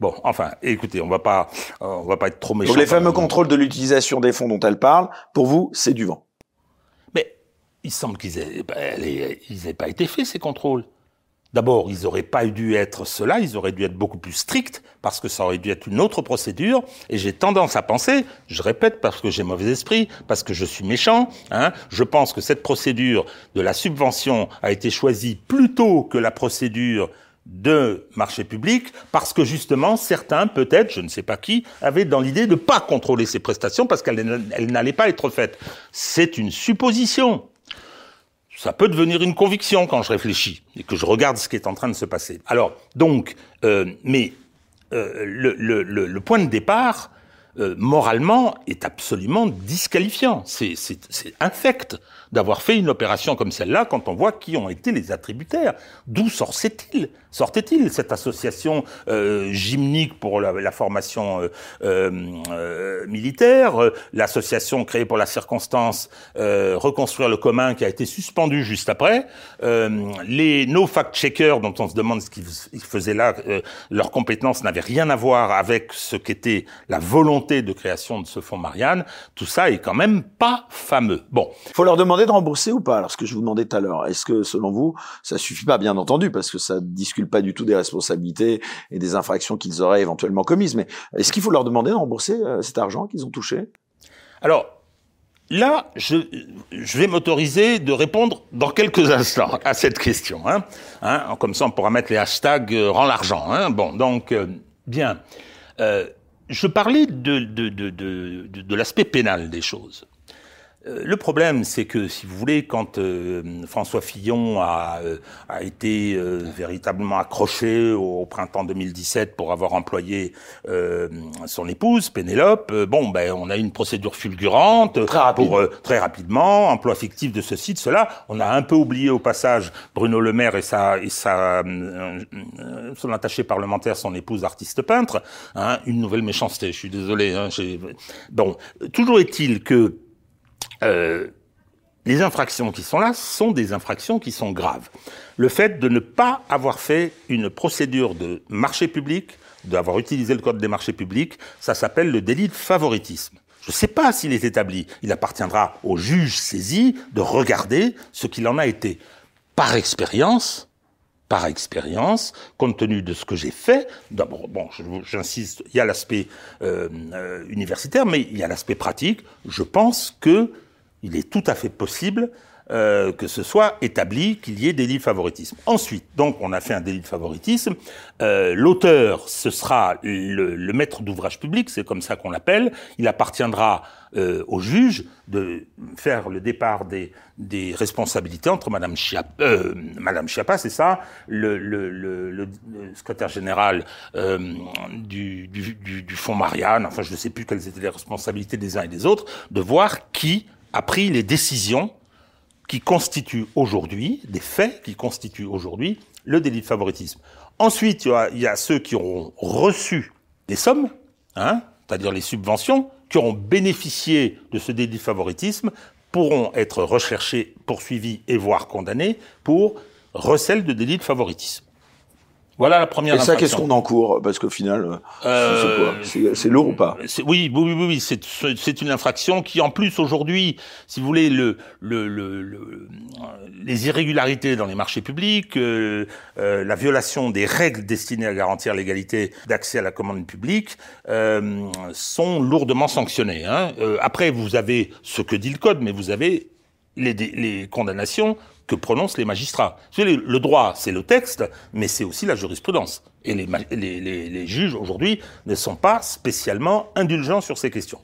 Bon, enfin, écoutez, on va pas, on va pas être trop méchant. Donc les fameux contrôles de l'utilisation des fonds dont elle parle, pour vous, c'est du vent. Mais il semble qu'ils aient, ils aient pas été faits ces contrôles. D'abord, ils n'auraient pas dû être cela, ils auraient dû être beaucoup plus stricts, parce que ça aurait dû être une autre procédure, et j'ai tendance à penser, je répète, parce que j'ai mauvais esprit, parce que je suis méchant, hein, je pense que cette procédure de la subvention a été choisie plutôt que la procédure de marché public parce que justement certains, peut-être, je ne sais pas qui, avaient dans l'idée de ne pas contrôler ces prestations parce qu'elles n'allaient pas être faites. C'est une supposition. Ça peut devenir une conviction quand je réfléchis et que je regarde ce qui est en train de se passer. Alors, donc, euh, mais euh, le, le, le, point de départ, euh, moralement, est absolument disqualifiant. C'est infect d'avoir fait une opération comme celle-là quand on voit qui ont été les attributaires. D'où sortait-il Sortait-il cette association euh, gymnique pour la, formation euh, euh, militaire, euh, l'association créée pour la circonstance reconstruire le commun qui a été suspendue juste après, les no fact-checkers dont on se demande ce qu'ils faisaient là, leurs compétences n'avaient rien à voir avec ce qu'était la volonté de création de ce fonds Marianne. Tout ça est quand même pas fameux. Bon, faut leur demander de rembourser ou pas Alors ce que je vous demandais tout à l'heure, est-ce que selon vous, ça suffit pas, bien entendu, parce que ça discute pas du tout des responsabilités et des infractions qu'ils auraient éventuellement commises, mais est-ce qu'il faut leur demander de rembourser euh, cet argent qu'ils ont touché? Alors, là, je, vais m'autoriser de répondre dans quelques instants à cette question. Hein. Hein, comme ça, on pourra mettre les hashtags euh, rend l'argent. Hein. Bon, donc, euh, bien. Euh, je parlais de l'aspect pénal des choses. Euh, le problème, c'est que, si vous voulez, quand euh, François Fillon a, euh, a été véritablement accroché au, printemps 2017 pour avoir employé son épouse, Pénélope, bon, ben, on a eu une procédure fulgurante très, rapide. pour très rapidement, emploi fictif de ceci, de cela. On a un peu oublié au passage Bruno Le Maire et sa, et sa son attaché parlementaire, son épouse artiste peintre. Hein, une nouvelle méchanceté. Je suis désolé. Hein, bon, toujours est-il que euh, les infractions qui sont là sont des infractions qui sont graves. Le fait de ne pas avoir fait une procédure de marché public, d'avoir utilisé le code des marchés publics, ça s'appelle le délit de favoritisme. Je ne sais pas s'il est établi. Il appartiendra au juge saisi de regarder ce qu'il en a été. Par expérience, par expérience, compte tenu de ce que j'ai fait, d'abord, bon, j'insiste, il y a l'aspect euh, euh, universitaire, mais il y a l'aspect pratique. Je pense que il est tout à fait possible euh, que ce soit établi qu'il y ait délit de favoritisme. Ensuite, donc, on a fait un délit de favoritisme. Euh, L'auteur, ce sera le, le maître d'ouvrage public, c'est comme ça qu'on l'appelle. Il appartiendra euh, au juge de faire le départ des, des responsabilités entre Madame euh, Madame Chiappa, c'est ça, le, le, le, le, secrétaire général euh, du, du, du, du Fonds Marianne. Enfin, je ne sais plus quelles étaient les responsabilités des uns et des autres, de voir qui a pris les décisions qui constituent aujourd'hui, des faits qui constituent aujourd'hui le délit de favoritisme. Ensuite, il y, a, ceux qui auront reçu des sommes, hein, c'est-à-dire les subventions, qui auront bénéficié de ce délit de favoritisme, pourront être recherchés, poursuivis et voire condamnés pour recel de délit de favoritisme. Voilà la première Et ça, qu'est-ce qu'on encourt Parce qu'au final, euh, c'est quoi C'est- lourd ou pas C'est- Oui, oui, oui, oui, c'est une infraction qui, en plus, aujourd'hui, si vous voulez, le, le, le, le- les irrégularités dans les marchés publics, euh, euh, la violation des règles destinées à garantir l'égalité d'accès à la commande publique, euh, sont lourdement sanctionnées. Hein. Euh, après, vous avez ce que dit le code, mais vous avez les, les condamnations que prononcent les magistrats. Le droit, c'est le texte, mais c'est aussi la jurisprudence. Et les juges, aujourd'hui, ne sont pas spécialement indulgents sur ces questions.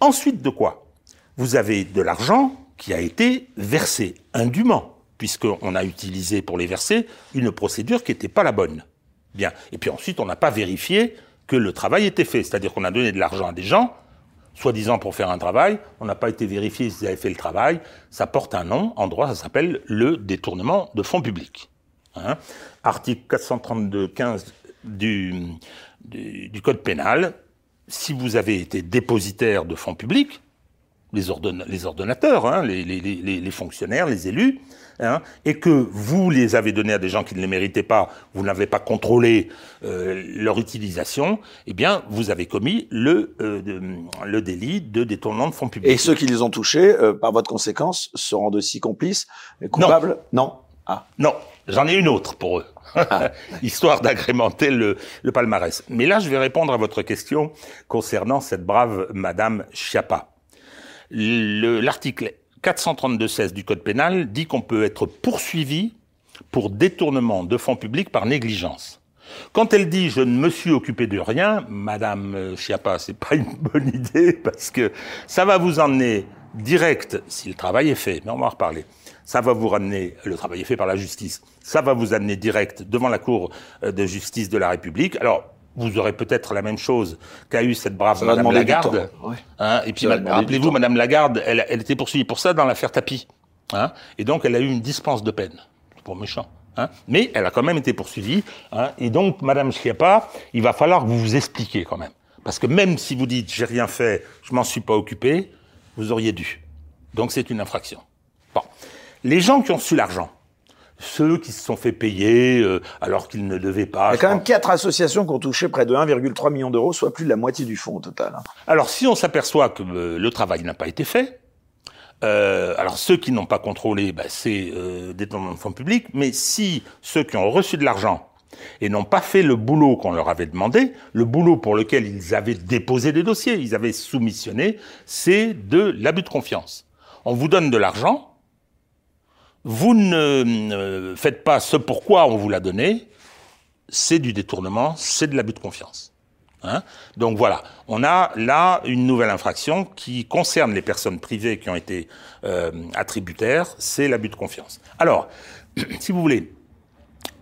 Ensuite de quoi? Vous avez de l'argent qui a été versé indûment, puisqu'on a utilisé pour les verser une procédure qui n'était pas la bonne. Bien. Et puis ensuite, on n'a pas vérifié que le travail était fait. C'est-à-dire qu'on a donné de l'argent à des gens, soi-disant pour faire un travail, on n'a pas été vérifié s'ils avaient fait le travail, ça porte un nom, en droit ça s'appelle le détournement de fonds publics. Hein. Article 432.15 du, du, du Code pénal, si vous avez été dépositaire de fonds publics, les, ordonna- les ordonnateurs, hein, les fonctionnaires, les élus, hein, et que vous les avez donnés à des gens qui ne les méritaient pas, vous n'avez pas contrôlé euh, leur utilisation, eh bien, vous avez commis le, euh, de- le délit de détournement de fonds publics. Et ceux qui les ont touchés, euh, par votre conséquence, se rendent aussi complices coupables? Non. Ah. Non, j'en ai une autre pour eux, histoire d'agrémenter le, le palmarès. Mais là, je vais répondre à votre question concernant cette brave Madame Chiappa. Le- L'article 432-16 du Code pénal dit qu'on peut être poursuivi pour détournement de fonds publics par négligence. Quand elle dit je ne me suis occupé de rien, Madame euh, Chiappa, c'est pas une bonne idée parce que ça va vous emmener direct, si le travail est fait, mais on va en reparler, ça va vous ramener, le travail est fait par la justice, ça va vous amener direct devant la Cour euh, de justice de la République. Alors, vous aurez peut-être la même chose qu'a eu cette brave Ça va Madame Lagarde. ouais. Hein, et puis, rappelez-vous. Madame Lagarde, elle, elle était poursuivie pour ça dans l'affaire Tapi. Hein, et donc, elle a eu une dispense de peine. C'est Pour méchant. Hein, mais elle a quand même été poursuivie. Hein, et donc, Madame Schiappa, il va falloir que vous vous expliquiez quand même. Parce que même si vous dites, j'ai rien fait, je m'en suis pas occupé, vous auriez dû. Donc, c'est une infraction. Bon. Les gens qui ont reçu l'argent, ceux qui se sont fait payer euh, alors qu'ils ne devaient pas. Il y a quand même quatre associations qui ont touché près de 1,3 million d'euros, soit plus de la moitié du fonds au total. Alors, si on s'aperçoit que euh, le travail n'a pas été fait, euh, alors ceux qui n'ont pas contrôlé, bah, c'est euh, détournement de fonds publics, mais si ceux qui ont reçu de l'argent et n'ont pas fait le boulot qu'on leur avait demandé, le boulot pour lequel ils avaient déposé des dossiers, ils avaient soumissionné, c'est de l'abus de confiance. On vous donne de l'argent, vous ne faites pas ce pourquoi on vous l'a donné, c'est du détournement, c'est de l'abus de confiance. Hein Donc voilà, on a là une nouvelle infraction qui concerne les personnes privées qui ont été euh, attributaires, c'est l'abus de confiance. Alors, si vous voulez,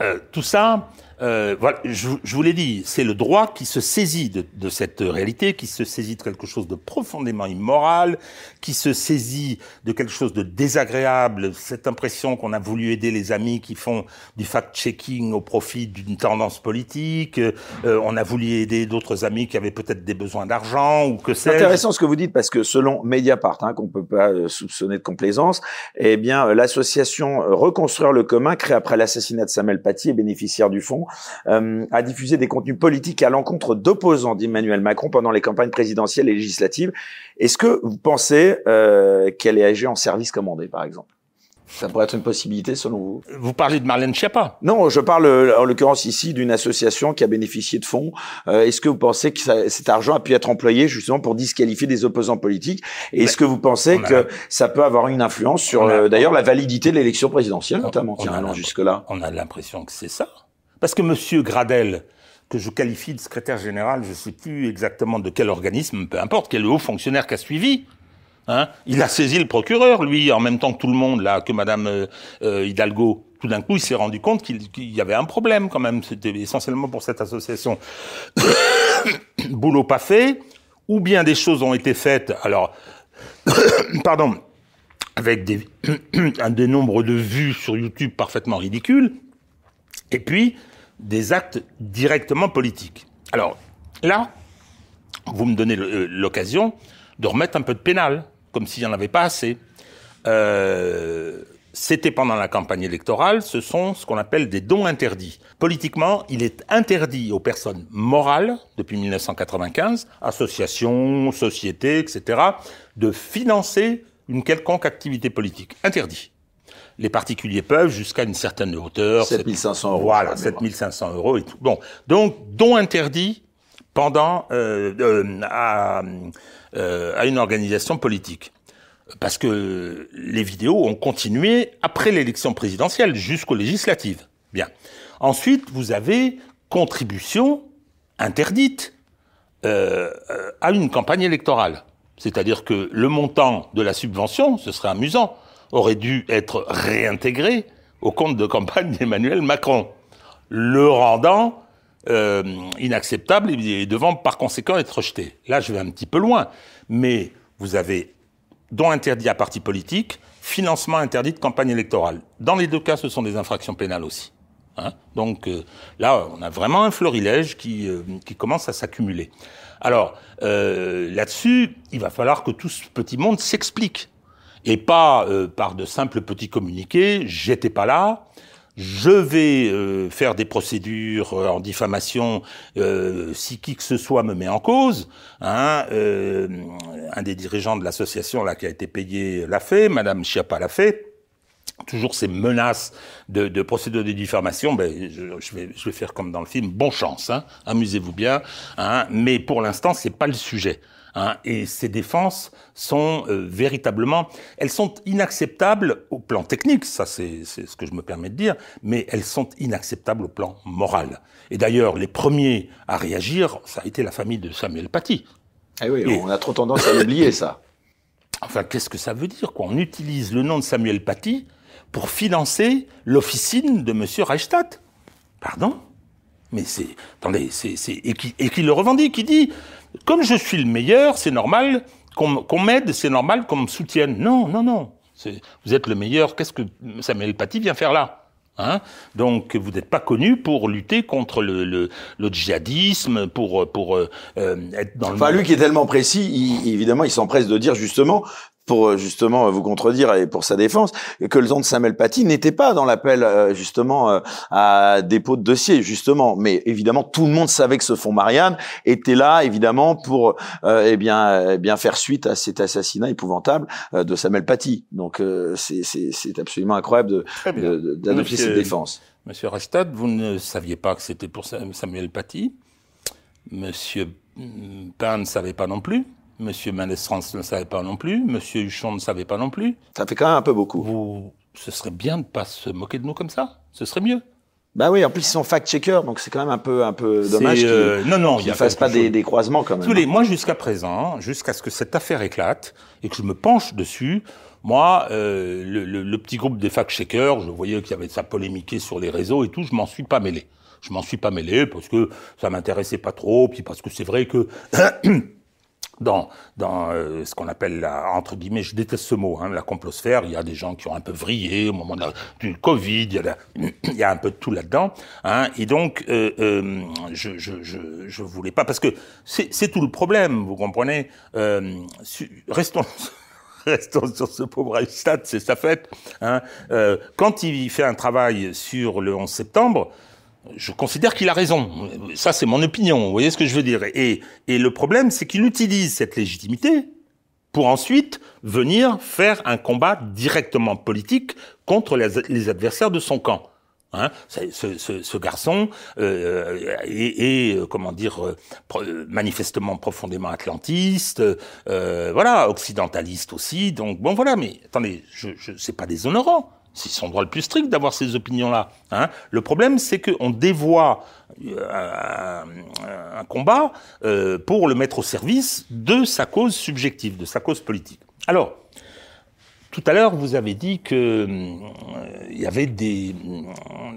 euh, tout ça, euh, voilà, je, je vous l'ai dit, c'est le droit qui se saisit de, de cette réalité, qui se saisit de quelque chose de profondément immoral, qui se saisit de quelque chose de désagréable, cette impression qu'on a voulu aider les amis qui font du fact-checking au profit d'une tendance politique, euh, on a voulu aider d'autres amis qui avaient peut-être des besoins d'argent ou que C'est intéressant ce que vous dites parce que selon Mediapart, hein, qu'on peut pas euh, soupçonner de complaisance, eh bien euh, l'association Reconstruire le commun, créée après l'assassinat de Samuel Paty et bénéficiaire du fonds, euh, a diffusé des contenus politiques à l'encontre d'opposants d'Emmanuel Macron pendant les campagnes présidentielles et législatives. Est-ce que vous pensez euh, qu'elle est agi en service commandé, par exemple? Ça pourrait être une possibilité selon vous? Vous parlez de Marlène Schiappa Non, je parle euh, en l'occurrence ici d'une association qui a bénéficié de fonds. Euh, est-ce que vous pensez que ça- cet argent a pu être employé justement pour disqualifier des opposants politiques? Et est-ce que vous pensez a- que ça peut avoir une influence sur d'ailleurs la validité de l'élection présidentielle notamment Tiens, allons jusque-là? On a l'impression que c'est ça. Parce que Monsieur Gradel, que je qualifie de secrétaire général, je ne sais plus exactement de quel organisme, peu importe, quel haut fonctionnaire qui a suivi, hein, il a saisi le procureur, lui, en même temps que tout le monde, là, que Madame euh, euh, Hidalgo. Tout d'un coup, il s'est rendu compte qu'il y avait un problème quand même. C'était essentiellement pour cette association. Boulot pas fait, ou bien des choses ont été faites. Alors, pardon, avec un des nombres de vues sur YouTube parfaitement ridicules, et puis des actes directement politiques. Alors là, vous me donnez euh, l'occasion de remettre un peu de pénal, comme s'il n'y en avait pas assez. Euh, c'était pendant la campagne électorale, ce sont ce qu'on appelle des dons interdits. Politiquement, il est interdit aux personnes morales, depuis 1995, associations, sociétés, etc., de financer une quelconque activité politique. Interdit. Les particuliers peuvent jusqu'à une certaine hauteur. 7500 euros. Voilà, 7500 euros et tout. Bon, donc dons interdits pendant euh, euh, à, euh, à une organisation politique parce que les vidéos ont continué après l'élection présidentielle jusqu'aux législatives. Bien. Ensuite, vous avez contribution interdite euh, à une campagne électorale. C'est-à-dire que le montant de la subvention, ce serait amusant, aurait dû être réintégré au compte de campagne d'Emmanuel Macron, le rendant euh, inacceptable et devant par conséquent être rejeté. Là, je vais un petit peu loin, mais vous avez dont interdit à partis politiques, financement interdit de campagne électorale. Dans les deux cas, ce sont des infractions pénales aussi. Hein Donc euh, là, on a vraiment un florilège qui, euh, commence à s'accumuler. Alors là-dessus, il va falloir que tout ce petit monde s'explique et pas euh, par de simples petits communiqués. J'étais pas là je vais euh, faire des procédures euh, en diffamation euh, si qui que ce soit me met en cause. Hein, un des dirigeants de l'association là qui a été payé l'a fait, Madame Chiappa l'a fait. Toujours ces menaces de, de procédures de diffamation, ben, je, vais, je vais faire comme dans le film, bon chance, hein, amusez-vous bien, hein, mais pour l'instant, c'est pas le sujet. Hein, et ces défenses sont euh, véritablement, elles sont inacceptables au plan technique, ça c'est ce que je me permets de dire, mais elles sont inacceptables au plan moral. Et d'ailleurs, les premiers à réagir, ça a été la famille de Samuel Paty. Eh oui, on a trop tendance à l'oublier ça. Enfin, qu'est-ce que ça veut dire quoi? On utilise le nom de Samuel Paty pour financer l'officine de Monsieur Reichstadt. Pardon? Mais c'est, attendez, c'est, et qui, et qui le revendique, qui dit, comme je suis le meilleur, c'est normal qu'on m'aide, c'est normal qu'on me soutienne. Non, non, non. Vous êtes le meilleur. Qu'est-ce que Samuel Paty vient faire là Hein? Donc vous n'êtes pas connu pour lutter contre le, le, le djihadisme, pour pour euh, être dans enfin, lui qui est tellement précis, il, évidemment, il s'empresse de dire justement pour euh, justement vous contredire et pour sa défense, que le nom de Samuel Paty n'était pas dans l'appel euh, justement euh, à dépôt de dossier justement, mais évidemment tout le monde savait que ce fonds Marianne était là évidemment pour eh bien eh bien faire suite à cet assassinat épouvantable de Samuel Paty. Donc c'est c'est absolument incroyable d'adopter cette défense. Monsieur Rastad, vous ne saviez pas que c'était pour Samuel Paty. Monsieur Pain ne savait pas non plus. Monsieur Mendes-France ne savait pas non plus. Monsieur Huchon ne savait pas non plus. Ça fait quand même un peu beaucoup. Vous, ce serait bien de ne pas se moquer de nous comme ça. Ce serait mieux. Bah oui, en plus ils sont fact-checkers, donc c'est quand même un peu un peu dommage qu'ils euh, non non, ne fassent pas des, des, croisements quand même. Tous moi jusqu'à présent, jusqu'à ce que cette affaire éclate et que je me penche dessus, moi, euh, le, le, le, petit groupe des fact-checkers, je voyais qu'il y avait ça polémiqué sur les réseaux et tout, je m'en suis pas mêlé. Je m'en suis pas mêlé parce que ça m'intéressait pas trop, puis parce que c'est vrai que dans, dans euh, ce qu'on appelle la, entre guillemets, je déteste ce mot, hein, la complosphère. Il y a des gens qui ont un peu vrillé au moment du Covid. Il y, a un peu de tout là-dedans. Hein, et donc, euh, euh, je, je, je, je, voulais pas parce que c'est tout le problème, vous comprenez. Euh, restons. Restons sur ce pauvre Reichstadt, c'est sa fête. Hein. Euh, quand il fait un travail sur le 11 septembre, je considère qu'il a raison. Ça, c'est mon opinion. Vous voyez ce que je veux dire et, et le problème, c'est qu'il utilise cette légitimité pour ensuite venir faire un combat directement politique contre les, adversaires de son camp. Hein, ce, ce, ce, garçon euh, est, euh, comment dire euh, manifestement profondément atlantiste, euh, voilà occidentaliste aussi. Donc bon voilà, mais attendez, je, je c'est pas déshonorant. C'est son droit le plus strict d'avoir ces opinions-là. Hein. Le problème, c'est qu'on dévoie euh, un, combat euh, pour le mettre au service de sa cause subjective, de sa cause politique. Alors, tout à l'heure, vous avez dit que euh, il y avait des,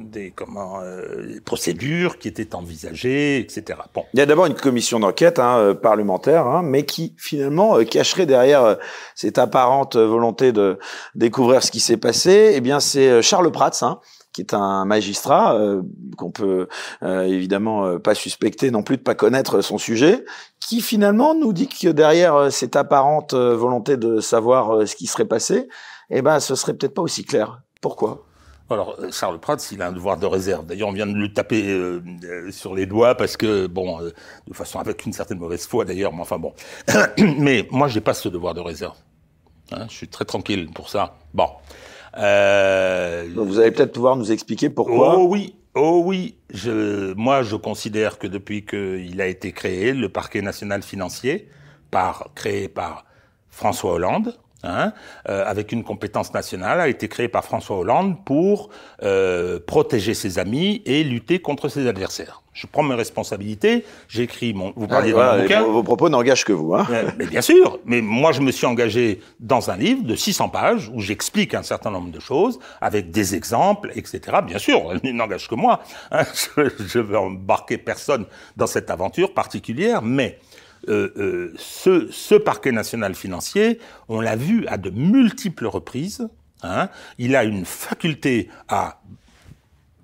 des comment euh, procédures qui étaient envisagées, etc. Bon. Il y a d'abord une commission d'enquête hein, euh, parlementaire, hein, mais qui finalement cacherait derrière cette apparente volonté de découvrir ce qui s'est passé. Eh bien, c'est Charles Prats. Hein, qui est un magistrat euh, qu'on peut euh, évidemment euh, pas suspecter non plus de pas connaître son sujet, qui finalement nous dit que derrière cette apparente volonté de savoir ce qui serait passé, eh ben ce serait peut-être pas aussi clair Pourquoi? Alors, euh, Charles Prats, il a un devoir de réserve. D'ailleurs, on vient de le taper euh, euh, sur les doigts parce que, bon, de façon avec une certaine mauvaise foi d'ailleurs, mais enfin bon. mais moi, j'ai pas ce devoir de réserve. Hein, je suis très tranquille pour ça. Bon. Donc vous allez peut-être pouvoir nous expliquer pourquoi. Oh oui, oh oui. Je, moi, je considère que depuis qu'il a été créé, le parquet national financier, par créé par François Hollande, Hein, euh, avec une compétence nationale, a été créé par François Hollande pour euh, protéger ses amis et lutter contre ses adversaires. Je prends mes responsabilités, j'écris mon... Vous parliez ah, bouquin. Vos, propos n'engagent que vous. Hein mais, bien sûr, mais moi je me suis engagé dans un livre de 600 pages où j'explique un certain nombre de choses avec des exemples, etc. Bien sûr, il n'engage que moi. Hein, je ne veux embarquer personne dans cette aventure particulière, mais euh, euh, ce, parquet national financier, on l'a vu à de multiples reprises, hein, il a une faculté à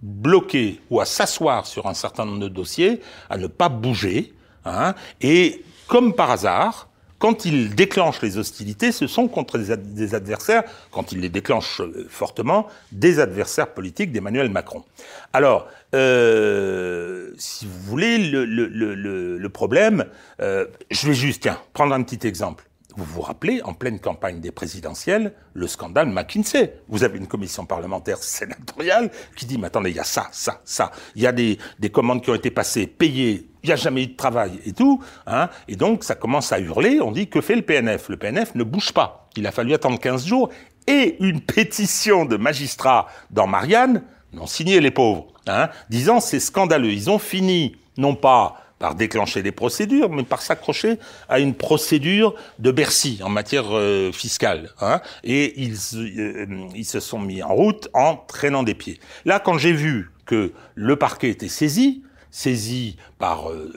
bloquer ou à s'asseoir sur un certain nombre de dossiers, à ne pas bouger, hein, et comme par hasard, quand il déclenche les hostilités, ce sont contre des adversaires, quand il les déclenche euh, fortement, des adversaires politiques d'Emmanuel Macron. Alors, euh, si vous voulez, le, le, le, le problème, euh, je vais juste, tiens, prendre un petit exemple. Vous vous rappelez, en pleine campagne des présidentielles, le scandale McKinsey. Vous avez une commission parlementaire sénatoriale qui dit, mais attendez, il y a ça, ça, ça. Il y a des, des commandes qui ont été passées, payées, il n'y a jamais eu de travail et tout. Hein, et donc, ça commence à hurler. On dit, que fait le PNF Le PNF ne bouge pas. Il a fallu attendre 15 jours et une pétition de magistrats dans Marianne n'ont signé les pauvres, hein, disant c'est scandaleux. Ils ont fini, non pas par déclencher des procédures, mais par s'accrocher à une procédure de Bercy en matière euh, fiscale. Hein, et ils, euh, ils se sont mis en route en traînant des pieds. Là, quand j'ai vu que le parquet était saisi, saisi par euh,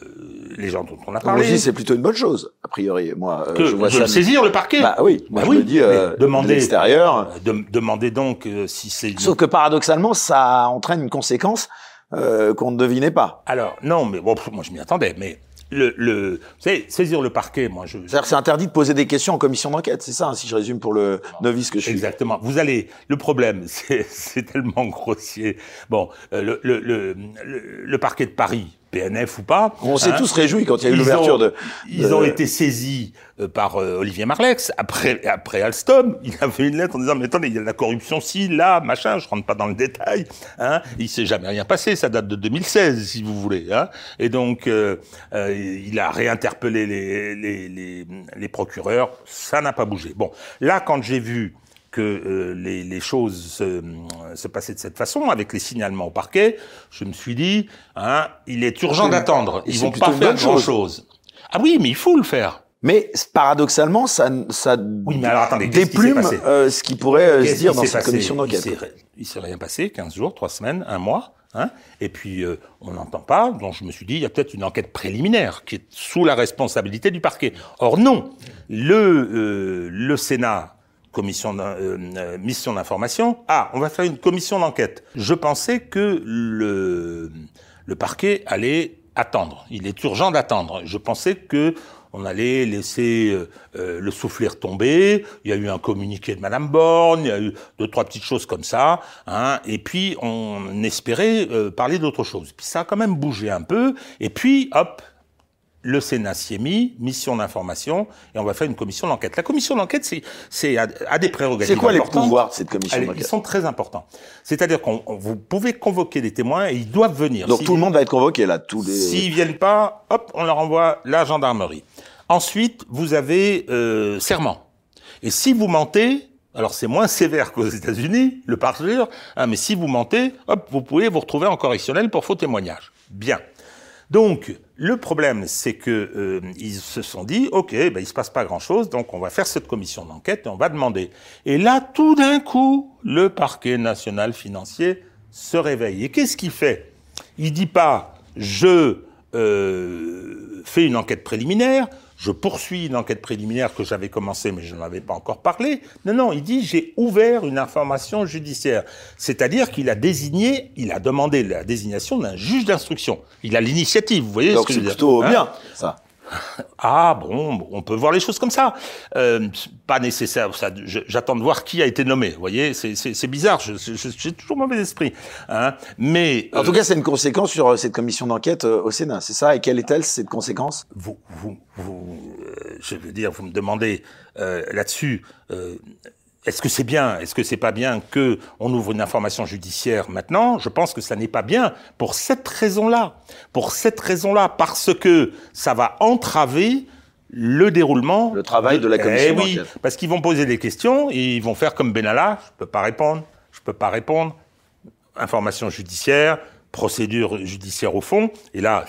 les gens dont on a parlé. Vous c'est plutôt une bonne chose, a priori. Moi, que, je vois ça. saisir le parquet. Bah oui, moi bah je oui, me dis euh, demander, de l'extérieur. De, demander donc si c'est. Sauf que paradoxalement, ça entraîne une conséquence euh, qu'on ne devinait pas. Alors non, mais bon, moi je m'y attendais, mais le, le saisir le parquet, moi je. C'est-à-dire c'est interdit de poser des questions en commission d'enquête, c'est ça, hein, si je résume pour le novice que je suis. Exactement. Vous allez. Le problème, c'est tellement grossier. Bon, euh, le, le, le, le parquet de Paris PNF ou pas. On s'est hein. tous réjouis quand il y a eu l'ouverture de, Ils ont été saisis euh, par euh, Olivier Marlex. Après, après Alstom, il a fait une lettre en disant, mais attendez, il y a de la corruption si, là, machin, je rentre pas dans le détail. Hein. Il s'est jamais rien passé, ça date de 2016, si vous voulez. Hein. Et donc, euh, il a réinterpellé les, les, les, les procureurs, ça n'a pas bougé. Bon, là, quand j'ai vu que euh, les, les, choses se, se, passaient de cette façon, avec les signalements au parquet, je me suis dit, hein, il est urgent d'attendre. Ils vont pas faire grand-chose. Ah oui, mais il faut le faire. Mais paradoxalement, ça, ça oui, mais alors, attendez, déplume euh, ce qui pourrait euh, se dire dans cette commission d'enquête. Il s'est rien passé, 15 jours, 3 semaines, un mois. Hein, et puis euh, on n'entend pas, donc je me suis dit, il y a peut-être une enquête préliminaire qui est sous la responsabilité du parquet. Or non, le, le Sénat commission euh, euh, mission d'information. Ah, on va faire une commission d'enquête. Je pensais que le, le parquet allait attendre. Il est urgent d'attendre. Je pensais que on allait laisser euh, le souffler tomber. Il y a eu un communiqué de Madame Borne, il y a eu deux trois petites choses comme ça, hein, et puis on espérait parler d'autre chose. Puis ça a quand même bougé un peu, et puis hop, le Sénat s'y est mis, mission d'information, et on va faire une commission d'enquête. La commission d'enquête, c'est, c'est à, des prérogatives. C'est quoi les pouvoirs de cette commission d'enquête Ils sont très importants. C'est-à-dire qu'on vous pouvez convoquer des témoins et ils doivent venir. Donc tout le monde va être convoqué là, tous les. S'ils viennent pas, hop, on leur envoie la gendarmerie. Ensuite, vous avez euh, serment. Et si vous mentez, alors c'est moins sévère qu'aux États-Unis, le parjure, hein, mais si vous mentez, hop, vous pouvez vous retrouver en correctionnel pour faux témoignage. Bien. Donc, le problème, c'est que euh, ils se sont dit, ok, ben, il se passe pas grand-chose, donc on va faire cette commission d'enquête et on va demander. Et là, tout d'un coup, le parquet national financier se réveille. Et qu'est-ce qu'il fait? Il dit pas, je euh, fais une enquête préliminaire, je poursuis une enquête préliminaire que j'avais commencée, mais je n'en avais pas encore parlé. Non, non, il dit j'ai ouvert une information judiciaire. C'est-à-dire qu'il a désigné, il a demandé la désignation d'un juge d'instruction. Il a l'initiative, vous voyez ce que je veux dire. plutôt hein bien, ça. Ah bon, on peut voir les choses comme ça. Euh, pas nécessaire. Ça, J'attends de voir qui a été nommé. Vous voyez, c'est bizarre. J'ai toujours mauvais esprit. Hein. Mais en tout cas, c'est une conséquence sur euh, cette commission d'enquête euh, au Sénat. C'est ça? Et quelle est-elle cette conséquence? Vous, vous, vous euh, je veux dire, vous me demandez euh, là-dessus. Est-ce que c'est bien? Est-ce que c'est pas bien que on ouvre une information judiciaire maintenant? Je pense que ça n'est pas bien pour cette raison-là. Pour cette raison-là, parce que ça va entraver le déroulement. Le travail de, la commission. Eh oui, parce qu'ils vont poser des questions et ils vont faire comme Benalla. Je peux pas répondre. Je peux pas répondre. Information judiciaire, procédure judiciaire au fond. Et là,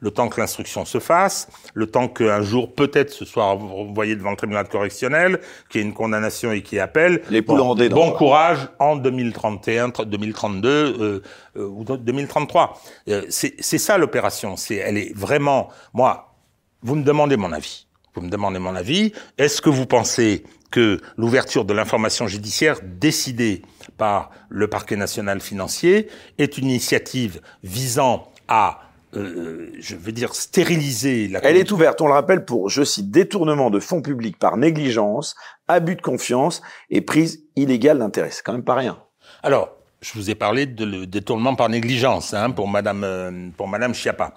le temps que l'instruction se fasse, le temps qu'un jour peut-être ce soit envoyé devant le tribunal correctionnel, qu'il y ait une condamnation et qu'il y ait appel. Les bon, bon courage en 2031, 2032 euh, euh, ou 2033. Euh, c'est ça l'opération. C'est, elle est vraiment. Moi, vous me demandez mon avis. Vous me demandez mon avis. Est-ce que vous pensez que l'ouverture de l'information judiciaire décidée par le parquet national financier est une initiative visant à euh, je veux dire, stériliser la... Elle est ouverte, on le rappelle, pour, je cite, détournement de fonds publics par négligence, abus de confiance et prise illégale d'intérêt. C'est quand même pas rien. Alors, je vous ai parlé de détournement par négligence hein, pour Madame euh, pour Madame Chiappa.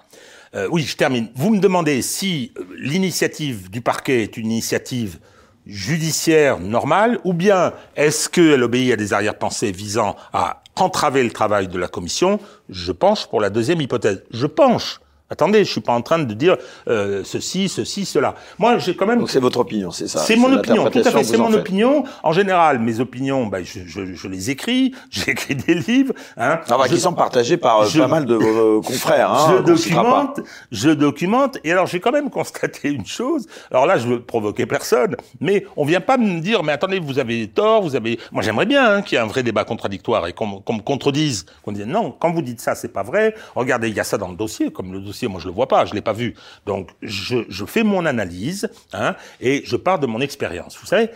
Euh, oui, je termine. Vous me demandez si euh, l'initiative du parquet est une initiative judiciaire normale ou bien est-ce qu'elle obéit à des arrière-pensées visant à entraver le travail de la commission, je penche pour la deuxième hypothèse. Je penche. Attendez, je suis pas en train de dire euh, ceci, ceci, cela. Moi, j'ai quand même. Donc c'est votre opinion, c'est ça. C'est mon opinion, tout à fait. C'est mon opinion. En général, mes opinions, bah, je, je, je les écris. J'écris des livres. Hein. Ah bah, qui sont partagés par euh, pas mal de vos confrères. Hein, je documente, je documente. Et alors, j'ai quand même constaté une chose. Alors là, je veux provoquer personne, mais on vient pas me dire, mais attendez, vous avez tort, vous avez. Moi, j'aimerais bien hein, qu'il y ait un vrai débat contradictoire et qu'on me contredise, qu'on dise non, quand vous dites ça, c'est pas vrai. Regardez, il y a ça dans le dossier, comme le dossier moi je le vois pas, je l'ai pas vu. Donc je, fais mon analyse hein, et je pars de mon expérience. Vous savez,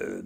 euh,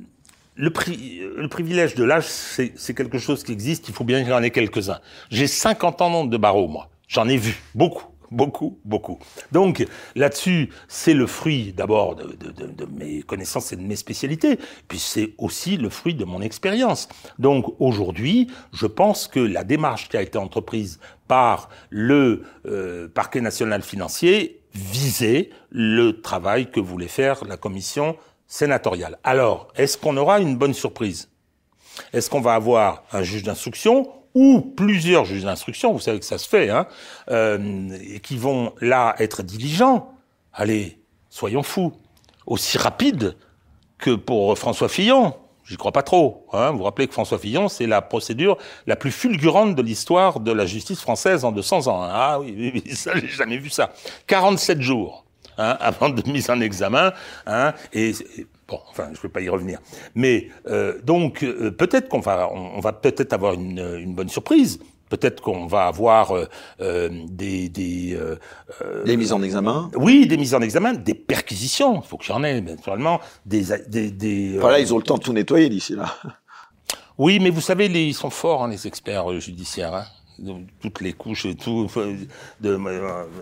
le, pri le privilège de l'âge, c'est quelque chose qui existe. Il faut bien qu'il y en ait quelques-uns. J'ai 50 ans de barreau, moi. J'en ai vu beaucoup beaucoup, beaucoup. Donc là-dessus, c'est le fruit d'abord de, mes connaissances et de mes spécialités, puis c'est aussi le fruit de mon expérience. Donc aujourd'hui, je pense que la démarche qui a été entreprise par le euh, parquet national financier visait le travail que voulait faire la commission sénatoriale. Alors, est-ce qu'on aura une bonne surprise? Est-ce qu'on va avoir un juge d'instruction ou plusieurs juges d'instruction, vous savez que ça se fait, hein, euh, qui vont là être diligents. Allez, soyons fous. Aussi rapide que pour François Fillon. J'y crois pas trop. Hein. Vous vous rappelez que François Fillon, c'est la procédure la plus fulgurante de l'histoire de la justice française en 200 ans. Ah oui, oui, oui ça, j'ai jamais vu ça. 47 jours hein, avant de mise en examen. Hein, et, Bon, enfin, je ne vais pas y revenir. Mais euh, donc, euh, peut-être qu'on va, on, va peut-être avoir une, une, bonne surprise. Peut-être qu'on va avoir euh, euh des des, des mises en examen. Oui, des mises en examen, des perquisitions. Il faut que j'en ai, naturellement. Des des, des voilà, ils ont le temps de tout nettoyer d'ici là. Oui, mais vous savez, les, ils sont forts, hein, les experts judiciaires. Hein toutes les couches et tout. De,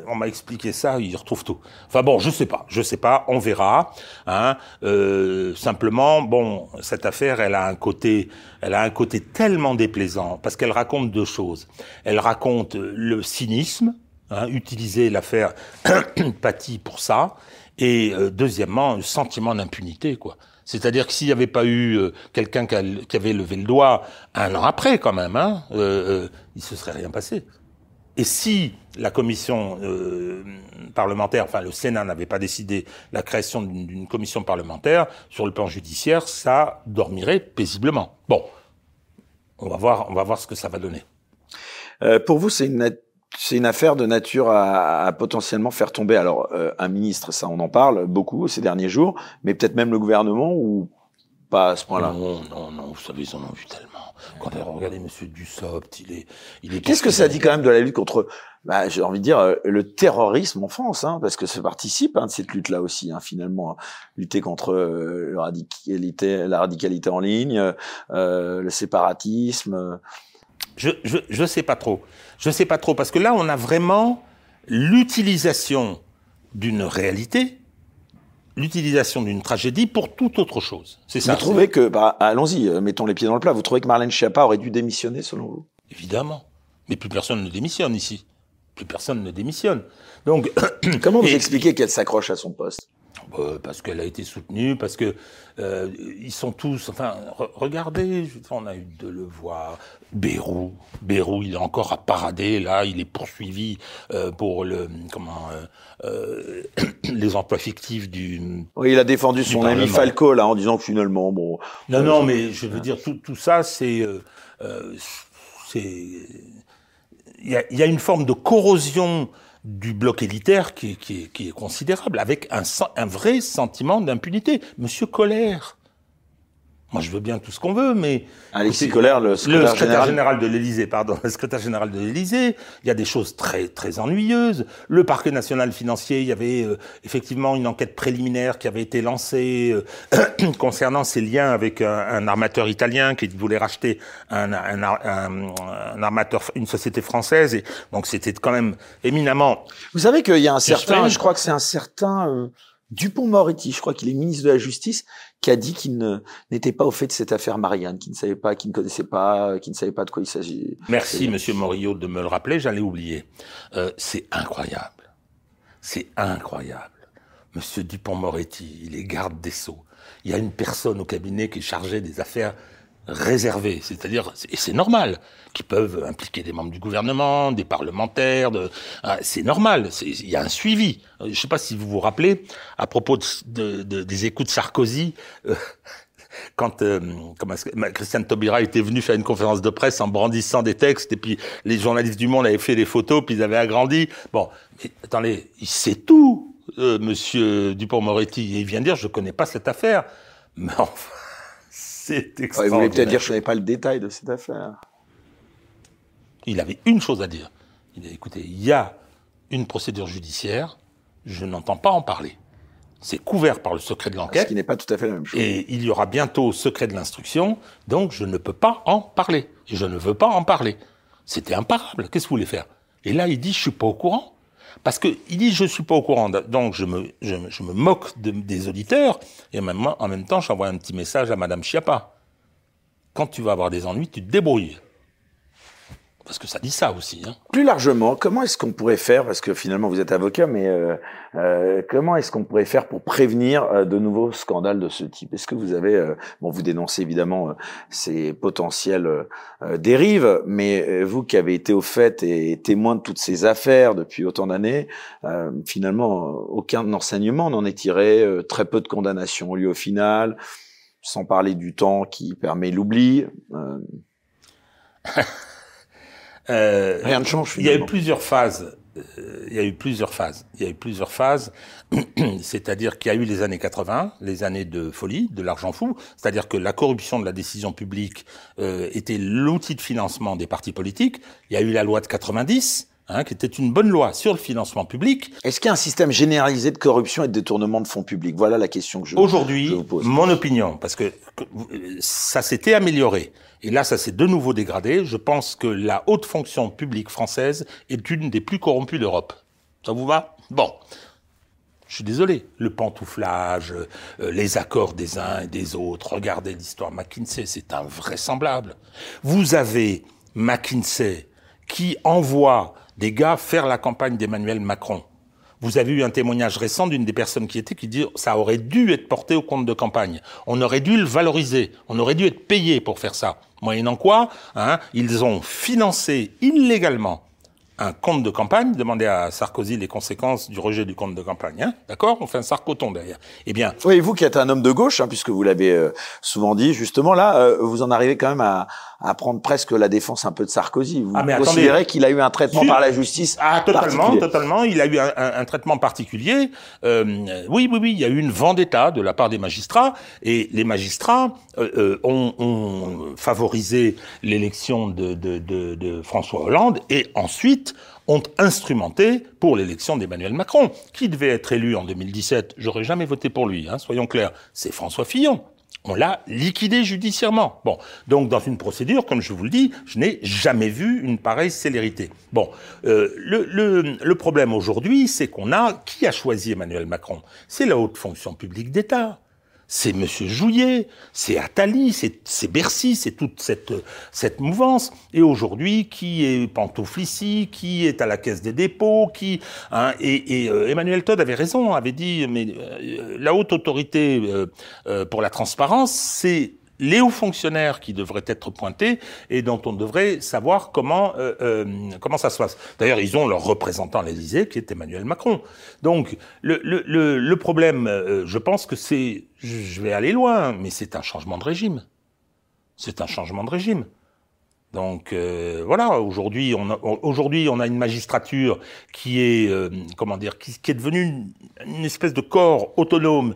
on m'a expliqué ça, il retrouve tout. Enfin bon, je sais pas, je sais pas, on verra. Hein. Euh, simplement, bon, cette affaire, elle a un côté, elle a un côté tellement déplaisant parce qu'elle raconte deux choses. Elle raconte le cynisme, hein, utiliser l'affaire Paty pour ça, et euh, deuxièmement, le sentiment d'impunité, quoi. C'est-à-dire que s'il n'y avait pas eu euh, quelqu'un qui, avait levé le doigt un an après, quand même, hein, euh, euh, il se serait rien passé. Et si la commission euh, parlementaire, enfin le Sénat n'avait pas décidé la création d'une commission parlementaire sur le plan judiciaire, ça dormirait paisiblement. Bon, on va voir, on va voir ce que ça va donner. pour vous, c'est une c'est une affaire de nature à, à potentiellement faire tomber alors euh, un ministre, ça on en parle beaucoup ces derniers jours, mais peut-être même le gouvernement ou pas à ce point-là? Non, non, non, vous savez, ils en ont vu tellement. Quand regardez Monsieur Dussopt, il est, il est. Qu'est-ce que ça dit quand même de la lutte contre, bah, j'ai envie de dire, euh, le terrorisme en France, hein, parce que ça participe hein, de cette lutte-là aussi, hein, finalement, lutter contre euh, la radicalité, la radicalité en ligne, euh, le séparatisme. Je, je, je sais pas trop. Je sais pas trop parce que là, on a vraiment l'utilisation d'une réalité l'utilisation d'une tragédie pour toute autre chose. C'est ça. Vous trouvez que, bah, allons-y, euh, mettons les pieds dans le plat. Vous trouvez que Marlène Schiappa aurait dû démissionner, selon vous? Évidemment. Mais plus personne ne démissionne ici. Plus personne ne démissionne. Donc, comment vous expliquez qu'elle s'accroche à son poste? Parce qu'elle a été soutenue, parce que euh, ils sont tous. Enfin, regardez, on a eu de le voir. Bérou, Bérou, il est encore à parader. Là, il est poursuivi euh, pour le comment euh, les emplois fictifs du. Oui, il a défendu son ami Falco là en disant que finalement, bon. Non, non, mais je veux dire tout, tout ça, c'est c'est il y a, y a, une forme de corrosion du bloc élitaire qui, est considérable, avec un, un vrai sentiment d'impunité. Monsieur Colère, moi, je veux bien tout ce qu'on veut, mais Alexis Colère, le secrétaire, général. de l'Élysée, pardon, le secrétaire général de l'Élysée. Il y a des choses très très ennuyeuses. Le parquet national financier, il y avait euh, effectivement une enquête préliminaire qui avait été lancée euh, concernant ses liens avec un, armateur italien qui voulait racheter un, un, un, armateur, une société française. Et donc c'était quand même éminemment. Vous savez qu'il y a un certain, je crois que c'est un certain. Euh, Dupont-Moretti, je crois qu'il est ministre de la Justice, qui a dit qu'il n'était pas au fait de cette affaire Marianne, qu'il ne savait pas, qu'il ne connaissait pas, qu'il ne savait pas de quoi il s'agit. Merci, Monsieur Morillo, de me le rappeler. J'allais oublier. Euh, c'est incroyable. C'est incroyable. Monsieur Dupont-Moretti, il est garde des sceaux. Il y a une personne au cabinet qui est chargée des affaires réservés, c'est-à-dire, et c'est normal, qui peuvent impliquer des membres du gouvernement, des parlementaires, de, ah, c'est normal, il y a un suivi. Je ne sais pas si vous vous rappelez, à propos de, de, des écoutes Sarkozy, euh, quand euh, Christiane Taubira était venue faire une conférence de presse en brandissant des textes, et puis les journalistes du Monde avaient fait des photos, puis ils avaient agrandi. Bon, mais, attendez, il sait tout, euh, Monsieur Dupont-Moretti, il vient dire, je connais pas cette affaire. Mais enfin... C'est extraordinaire. vous voulez peut-être dire que je n'avais pas le détail de cette affaire. Il avait une chose à dire. Il a écoutez, il y a une procédure judiciaire, je n'entends pas en parler. C'est couvert par le secret de l'enquête. Ce qui n'est pas tout à fait la même chose. Et il y aura bientôt secret de l'instruction, donc je ne peux pas en parler. Et je ne veux pas en parler. C'était imparable. Qu'est-ce que vous voulez faire? Et là, il dit, je suis pas au courant. Parce que il dit je suis pas au courant, donc je me, je, me moque des auditeurs, et en même, en même temps j'envoie un petit message à Madame Chiappa. Quand tu vas avoir des ennuis, tu te débrouilles. Parce que ça dit ça aussi. Hein. Plus largement, comment est-ce qu'on pourrait faire, parce que finalement vous êtes avocat, mais euh, euh, comment est-ce qu'on pourrait faire pour prévenir euh, de nouveaux scandales de ce type? Est-ce que vous avez, euh, bon, vous dénoncez évidemment euh, ces potentielles dérives, mais vous qui avez été au fait et témoin de toutes ces affaires depuis autant d'années, finalement aucun enseignement n'en est tiré, très peu de condamnations ont lieu au final, sans parler du temps qui permet l'oubli. Euh, Rien ne change. Il y a eu plusieurs phases. Euh, il y a eu plusieurs phases. Il y a eu plusieurs phases. c'est-à-dire qu'il y a eu les années 80, les années de folie, de l'argent fou. C'est-à-dire que la corruption de la décision publique euh, était l'outil de financement des partis politiques. Il y a eu la loi de 90 Hein, qui était une bonne loi sur le financement public. Est-ce qu'il y a un système généralisé de corruption et de détournement de fonds publics? Voilà la question que je, Aujourd'hui, je vous pose. mon opinion, parce que ça s'était amélioré, et là ça s'est de nouveau dégradé, je pense que la haute fonction publique française est une des plus corrompues d'Europe. Ça vous va? Bon. Je suis désolé, le pantouflage, euh, les accords des uns et des autres, regardez l'histoire McKinsey, c'est invraisemblable. Vous avez McKinsey qui envoie des gars faire la campagne d'Emmanuel Macron. Vous avez eu un témoignage récent d'une des personnes qui était qui dit ça aurait dû être porté au compte de campagne. On aurait dû le valoriser. On aurait dû être payé pour faire ça. Moyennant quoi, hein, ils ont financé illégalement un compte de campagne, demandez à Sarkozy les conséquences du rejet du compte de campagne. Hein D'accord? On fait un sarcoton derrière. Eh bien... Oui, vous qui êtes un homme de gauche, hein, puisque vous l'avez euh, souvent dit, justement, là, euh, vous en arrivez quand même à, à, prendre presque la défense un peu de Sarkozy. Vous ah, considérez qu'il a eu un traitement par la justice Ah, totalement, totalement. Il a eu un, un, traitement particulier. Euh, oui, oui, oui, il y a eu une vendetta de la part des magistrats, et les magistrats euh, ont, ont, favorisé l'élection de, de, de, de François Hollande, et ensuite ont instrumenté pour l'élection d'Emmanuel Macron, qui devait être élu en 2017. J'aurais jamais voté pour lui, hein, soyons clairs. C'est François Fillon. On l'a liquidé judiciairement. Bon, donc dans une procédure, comme je vous le dis, je n'ai jamais vu une pareille célérité. Bon, euh, le, le, le, problème aujourd'hui, c'est qu'on a qui a choisi Emmanuel Macron? C'est la haute fonction publique d'État c'est Monsieur Jouillet, c'est Attali, c'est Bercy, c'est toute cette, cette mouvance. Et aujourd'hui, qui est Pantouflissi, qui est à la Caisse des dépôts, qui hein, et, euh, Emmanuel Todd avait raison, avait dit mais euh, la haute autorité euh, pour la transparence, c'est les hauts fonctionnaires qui devraient être pointés et dont on devrait savoir comment comment ça se passe. D'ailleurs, ils ont leur représentant à l'Élysée qui est Emmanuel Macron. Donc le, le, problème, je pense que c'est, je vais aller loin, mais c'est un changement de régime. C'est un changement de régime. Donc voilà, aujourd'hui on a aujourd'hui on a une magistrature qui est comment dire qui, est devenue une, espèce de corps autonome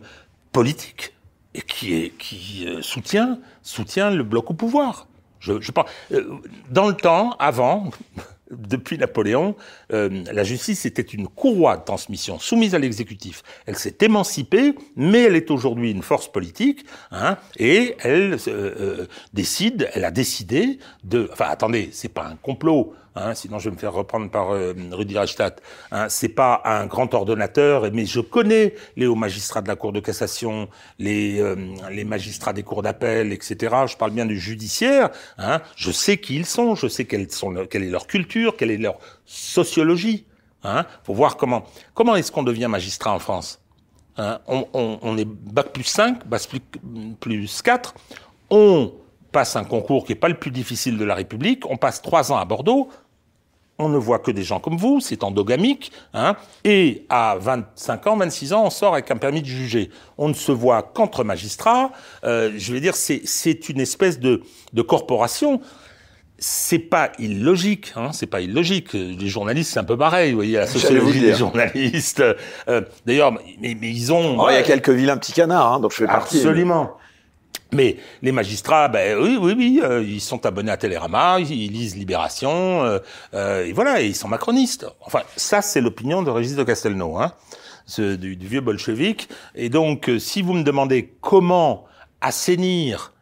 politique et qui, euh, soutient, soutient le bloc au pouvoir. Je, je euh, dans le temps, avant, depuis Napoléon, euh, la justice était une courroie de transmission soumise à l'exécutif. Elle s'est émancipée, mais elle est aujourd'hui une force politique, hein, et elle décide, elle a décidé de. Enfin, attendez, c'est pas un complot. Hein, sinon je vais me faire reprendre par euh, Rudi Reichstadt. Hein, c'est pas un grand ordonnateur, mais je connais les hauts magistrats de la Cour de cassation, les, euh, les magistrats des cours d'appel, etc. Je parle bien du judiciaire. Hein, je sais qui ils sont, je sais quelle, sont, quelle est leur culture, quelle est leur sociologie. Hein, pour voir comment comment est-ce qu'on devient magistrat en France. Hein, on, est bac plus 5, bac plus, plus 4. On passe un concours qui n'est pas le plus difficile de la République. On passe trois ans à Bordeaux on ne voit que des gens comme vous, c'est endogamique, hein, et à 25 ans, 26 ans, on sort avec un permis de juger. On ne se voit qu'entre magistrats, euh, je vais dire, c'est une espèce de, de corporation. C'est pas illogique, hein, c'est pas illogique. Les journalistes, c'est un peu pareil, vous voyez, la sociologie des journalistes. Euh, D'ailleurs, mais, mais, ils ont... Oh, il y a quelques vilains petits canards, hein, donc je fais partie. Absolument. Mais les magistrats, ben oui, oui, oui, euh, ils sont abonnés à Télérama, ils, lisent Libération, euh, euh, et voilà, et ils sont macronistes. Enfin, ça, c'est l'opinion de Régis de Castelnau, hein, ce, du, vieux bolchevique. Et donc, si vous me demandez comment assainir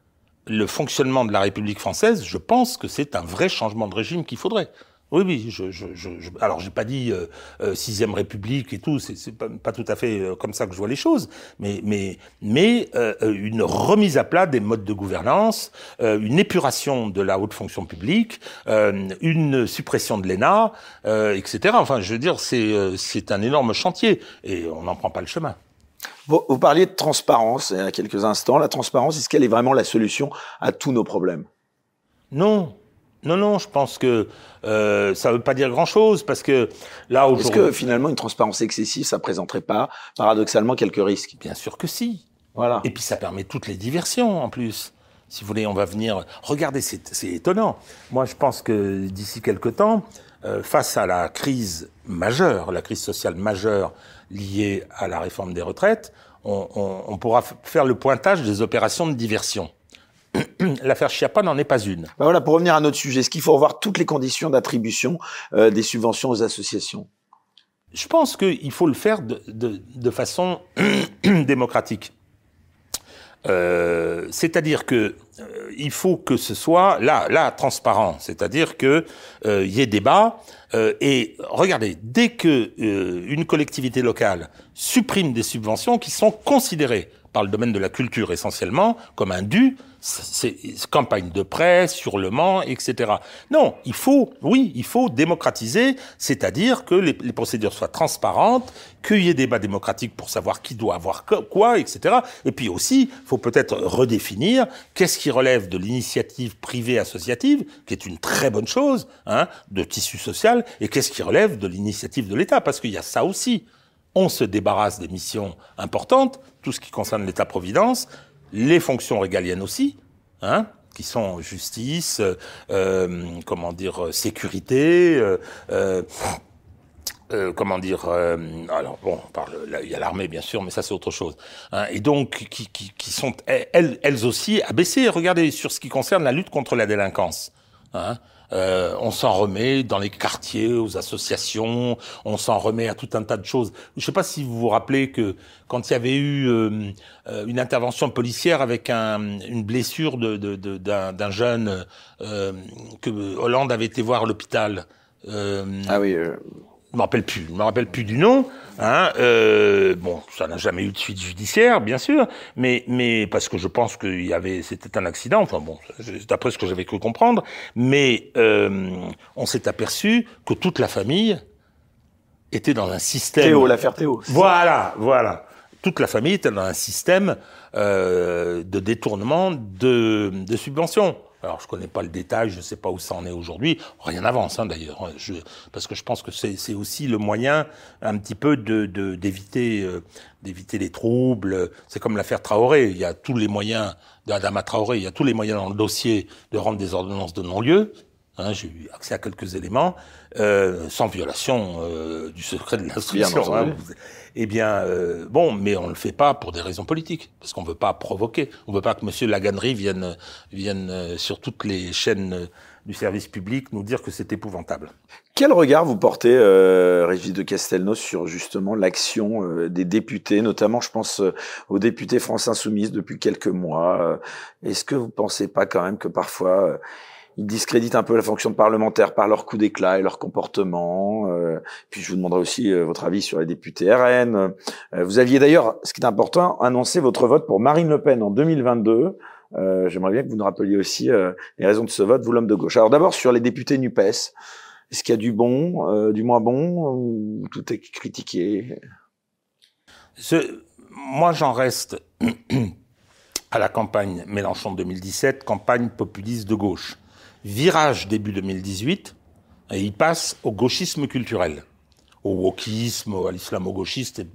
le fonctionnement de la République française, je pense que c'est un vrai changement de régime qu'il faudrait. Oui, oui. Je, je, je, alors, j'ai pas dit euh, euh, sixième République et tout. C'est pas, pas tout à fait euh, comme ça que je vois les choses. Mais, mais, mais une remise à plat des modes de gouvernance, une épuration de la haute fonction publique, une suppression de l'ENA, etc. Enfin, je veux dire, c'est c'est un énorme chantier et on n'en prend pas le chemin. Vous, vous parliez de transparence il y a quelques instants. La transparence, est-ce qu'elle est vraiment la solution à tous nos problèmes? Non, non, non, je pense que euh, ça ne veut pas dire grand-chose parce que là aujourd'hui. Est-ce que finalement une transparence excessive, ça présenterait pas paradoxalement quelques risques? Bien sûr que si. Voilà. Et puis ça permet toutes les diversions en plus. Si vous voulez, on va venir. Regardez, c'est étonnant. Moi, je pense que d'ici quelques temps, euh, face à la crise majeure, la crise sociale majeure liée à la réforme des retraites, on, on, on pourra faire le pointage des opérations de diversion. L'affaire Chiappa n'en est pas une. Ben voilà, pour revenir à notre sujet, est-ce qu'il faut revoir toutes les conditions d'attribution euh, des subventions aux associations? Je pense qu'il faut le faire de, de, de façon démocratique. Euh, c'est-à-dire que euh, il faut que ce soit là, là transparent. C'est-à-dire que euh, y ait débat. Et regardez, dès que une collectivité locale supprime des subventions qui sont considérées par le domaine de la culture essentiellement comme un dû, c'est campagne de presse, hurlement, etc. Non, il faut, oui, il faut démocratiser, c'est-à-dire que les, les, procédures soient transparentes, qu'il y ait débat démocratique pour savoir qui doit avoir quoi, etc. Et puis aussi, il faut peut-être redéfinir qu'est-ce qui relève de l'initiative privée associative, qui est une très bonne chose, hein, de tissu social, et qu'est-ce qui relève de l'initiative de l'État, parce qu'il y a ça aussi. On se débarrasse des missions importantes, tout ce qui concerne l'État-providence, les fonctions régaliennes aussi, hein, qui sont justice, euh, comment dire, sécurité, euh, euh, euh comment dire, euh, alors bon, il y a l'armée bien sûr, mais ça c'est autre chose. Hein, et donc qui, qui, qui, sont elles, elles aussi abaissées. Regardez sur ce qui concerne la lutte contre la délinquance. Hein, Euh, on s'en remet dans les quartiers, aux associations, on s'en remet à tout un tas de choses. Je ne sais pas si vous vous rappelez que quand il y avait eu euh, euh, une intervention policière avec un, une blessure d'un jeune euh, que Hollande avait été voir à l'hôpital. ah oui je me rappelle plus, je me rappelle plus du nom. Hein, euh, bon, ça n'a jamais eu de suite judiciaire, bien sûr, mais mais parce que je pense qu'il y avait, c'était un accident. Enfin bon, d'après ce que j'avais cru comprendre, mais euh, on s'est aperçu que toute la famille était dans un système. Théo, l'affaire Théo. Voilà, voilà. Toute la famille était dans un système euh, de détournement de, de subventions. Alors, je connais pas le détail, je sais pas où ça en est aujourd'hui. Rien n'avance, hein, d'ailleurs, parce que je pense que c'est aussi le moyen un petit peu de euh, d'éviter les troubles. C'est comme l'affaire Traoré. Il y a tous les moyens d'Adama Traoré. Il y a tous les moyens dans le dossier de rendre des ordonnances de non-lieu. Hein, J'ai eu accès à quelques éléments euh, sans violation euh, du secret de l'instruction. Hein, eh bien, euh, bon, mais on le fait pas pour des raisons politiques, parce qu'on veut pas provoquer. On veut pas que Monsieur Laganerie vienne, vienne euh, sur toutes les chaînes euh, du service public nous dire que c'est épouvantable. Quel regard vous portez, euh, Régis de Castelnau, sur justement l'action des députés, notamment, je pense aux députés France Insoumise depuis quelques mois. Est-ce que vous pensez pas quand même que parfois ils discréditent un peu la fonction parlementaire par leur coup d'éclat et leur comportement. Euh, puis je vous demanderai aussi euh, votre avis sur les députés RN. Euh, vous aviez d'ailleurs, ce qui est important, annoncé votre vote pour Marine Le Pen en 2022. J'aimerais bien que vous nous rappeliez aussi les raisons de ce vote, vous l'homme de gauche. Alors d'abord sur les députés Nupes, est-ce qu'il y a du bon, du moins bon, ou tout est critiqué? Moi, j'en reste à la campagne Mélenchon 2017, campagne populiste de gauche virage début 2018, et il passe au gauchisme culturel, au wokisme, à l'islamo-gauchiste,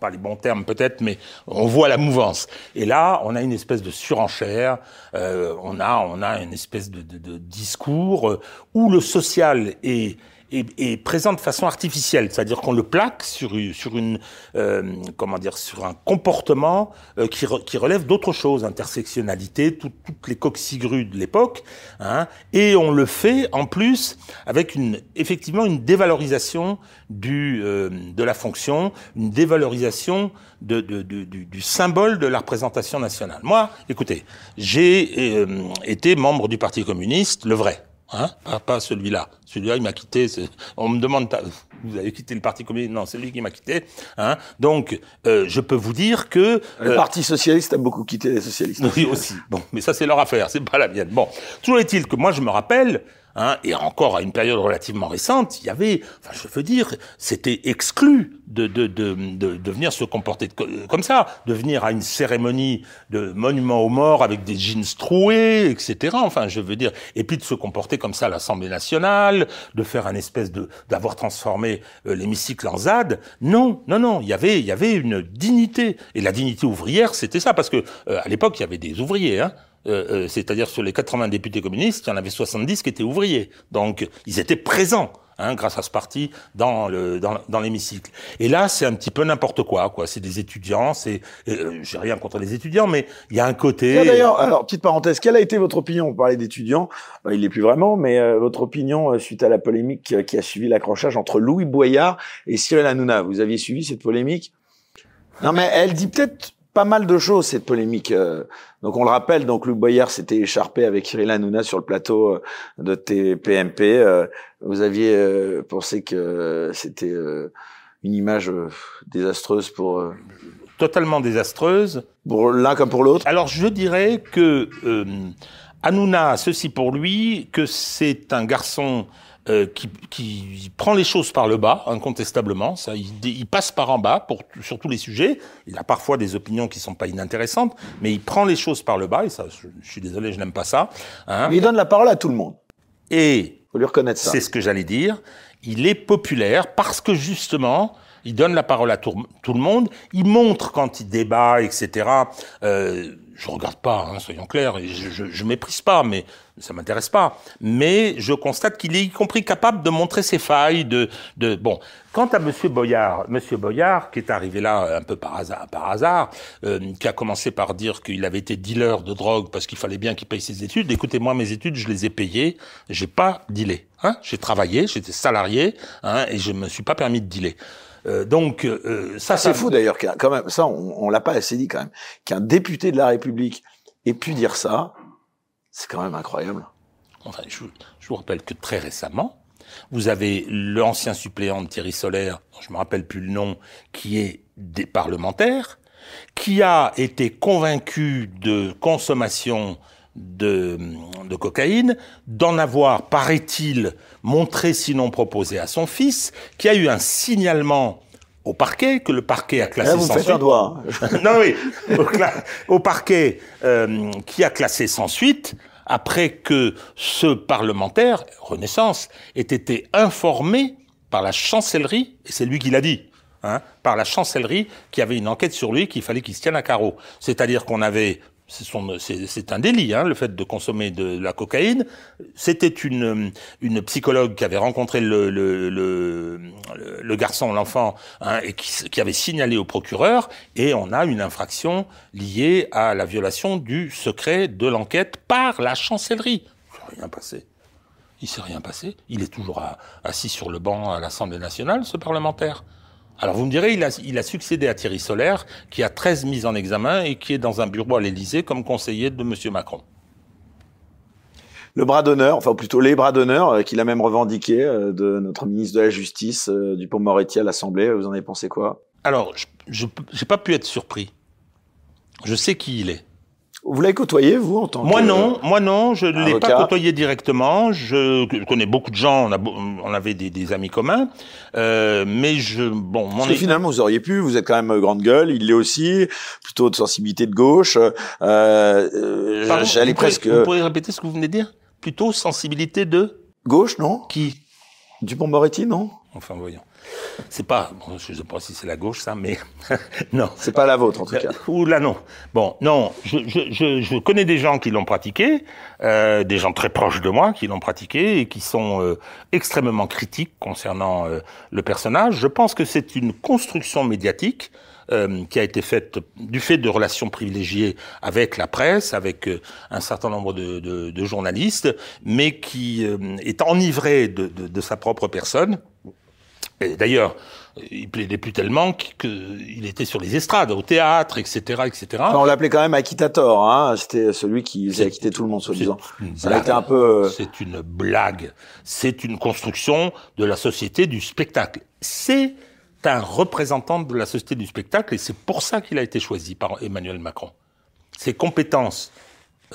pas les bons termes peut-être, mais on voit la mouvance. Et là, on a une espèce de surenchère, euh, on a on a une espèce de, discours euh, où le social est est, présent de façon artificielle, c'est-à-dire qu'on le plaque sur, sur une euh, comment dire sur un comportement euh, qui, qui relève d'autre chose, intersectionnalité, toutes les coxigrues de l'époque, hein, et on le fait en plus avec une effectivement une dévalorisation du euh, de la fonction, une dévalorisation de, de, du, du, symbole de la représentation nationale. Moi, écoutez, j'ai été membre du Parti communiste, le vrai. Hein? Pas, celui-là. Celui-là, il m'a quitté. On me demande, vous avez quitté le Parti communiste Non, c'est lui qui m'a quitté. Hein Donc, euh, je peux vous dire que le euh, Parti socialiste a beaucoup quitté les socialistes. Oui aussi. Bon, mais ça c'est leur affaire, c'est pas la mienne. Bon, toujours est-il que moi je me rappelle Hein, et encore à une période relativement récente, il y avait, enfin, je veux dire, c'était exclu de, de, de, de, de venir se comporter comme ça, de venir à une cérémonie de monument aux morts avec des jeans troués, etc. Enfin, je veux dire, et puis de se comporter comme ça à l'Assemblée nationale, de faire un espèce de, d'avoir transformé euh, l'hémicycle en ZAD. Non, non, non, il y avait, il y avait une dignité, et la dignité ouvrière, c'était ça, parce que euh, à l'époque, il y avait des ouvriers, hein. Euh, c'est-à-dire sur les 80 députés communistes, il y en avait 70 qui étaient ouvriers. Donc ils étaient présents. Hein, grâce à ce parti dans le dans, l'hémicycle. Et là, c'est un petit peu n'importe quoi, quoi. C'est des étudiants, c'est euh, j'ai rien contre les étudiants, mais il y a un côté. D'ailleurs, alors petite parenthèse, quelle a été votre opinion? Vous parlez d'étudiants, il n'est plus vraiment, mais votre opinion suite à la polémique qui a suivi l'accrochage entre Louis Boyard et Cyril Hanouna? Vous aviez suivi cette polémique? Non, mais elle dit peut-être pas mal de choses cette polémique. Euh. Donc on le rappelle, donc Luc Boyard s'était écharpé avec Cyril Hanouna sur le plateau euh, de TPMP. Euh. Vous aviez pensé que c'était une image désastreuse pour totalement désastreuse pour l'un comme pour l'autre. Alors je dirais que Hanouna a ceci pour lui que c'est un garçon euh, qui, qui, prend les choses par le bas, incontestablement. Ça, il, il, passe par en bas pour, sur tous les sujets. Il a parfois des opinions qui sont pas inintéressantes, mais il prend les choses par le bas. Et ça, je, suis désolé, je n'aime pas ça. Hein. il donne la parole à tout le monde. Et faut lui reconnaître ça. C'est ce que j'allais dire. Il est populaire parce que justement, Il donne la parole à tout, le monde. Il montre quand il débat, etc. Euh, je regarde pas, hein, soyons clairs, je, je, je, méprise pas, mais ça m'intéresse pas. Mais je constate qu'il est y compris capable de montrer ses failles. De, de bon, quant à Monsieur Boyard, Monsieur Boyard, qui est arrivé là un peu par hasard, par hasard, euh, qui a commencé par dire qu'il avait été dealer de drogue parce qu'il fallait bien qu'il paye ses études. Écoutez, moi, mes études, je les ai payées. J'ai pas dealé. Hein j'ai travaillé, j'étais salarié, hein, et je me suis pas permis de dealer. Euh, donc euh, ça, c'est fou d'ailleurs quand même ça on, on l'a pas assez dit quand même qu'un député de la République ait pu dire ça, c'est quand même incroyable. Enfin, je, je, vous rappelle que très récemment, vous avez l'ancien suppléant de Thierry Solaire, dont je me rappelle plus le nom, qui est des parlementaires, qui a été convaincu de consommation de, de cocaïne, d'en avoir, paraît-il, montré sinon proposé à son fils, qui a eu un signalement au parquet, que le parquet a classé Là, vous sans suite. un doigt. non, oui, au, au parquet euh, qui a classé sans suite, après que ce parlementaire, Renaissance, ait été informé par la chancellerie, et c'est lui qui l'a dit, hein, par la chancellerie qui avait une enquête sur lui qu'il fallait qu'il se tienne à carreau. C'est-à-dire qu'on avait c'est un délit, hein, le fait de consommer de la cocaïne. C'était une, une psychologue qui avait rencontré le, le, garçon, l'enfant, hein, et qui, avait signalé au procureur, et on a une infraction liée à la violation du secret de l'enquête par la chancellerie. Rien passé. Il s'est rien passé. Il est toujours assis sur le banc à l'Assemblée nationale, ce parlementaire. Alors vous me direz, il a, il a succédé à Thierry Solaire, qui a 13 mises en examen et qui est dans un bureau à l'Élysée comme conseiller de M. Macron. Le bras d'honneur, enfin plutôt les bras d'honneur, euh, qu'il a même revendiqué euh, de notre ministre de la Justice, euh, Dupont-Moretti à l'Assemblée, vous en avez pensé quoi? Alors, je n'ai pas pu être surpris. Je sais qui il est. Vous l'avez côtoyé, vous, en tant moi que... non, moi non, je ne l'ai pas côtoyé directement. Je connais beaucoup de gens, on, a, on avait des, des amis communs, euh, mais je bon. Mon est... finalement, vous auriez pu. Vous êtes quand même grande gueule. Il l'est aussi, plutôt de sensibilité de gauche. Euh, J'allais presque. Vous pourriez répéter ce que vous venez de dire? Plutôt sensibilité de? Gauche, non? Qui? Dupont-Moretti, non? Enfin, voyons. C'est pas, bon, je sais pas si c'est la gauche ça, mais non. C'est pas la vôtre en tout cas. Ou là non. Bon, non, je, je, je, je connais des gens qui l'ont pratiqué, euh, des gens très proches de moi qui l'ont pratiqué et qui sont euh, extrêmement critiques concernant euh, le personnage. Je pense que c'est une construction médiatique. Euh, qui a été faite du fait de relations privilégiées avec la presse, avec euh, un certain nombre de, de, de, journalistes, mais qui euh, est enivré de, de, sa propre personne D'ailleurs, il plaidait plus tellement qu'il était sur les estrades, au théâtre, etc., etc. Enfin, on l'appelait quand même Akitator, hein. C'était celui qui faisait acquitter tout le monde, soi-disant. Ça a été un peu. C'est une blague. C'est une construction de la société du spectacle. C'est un représentant de la société du spectacle et c'est pour ça qu'il a été choisi par Emmanuel Macron. Ses compétences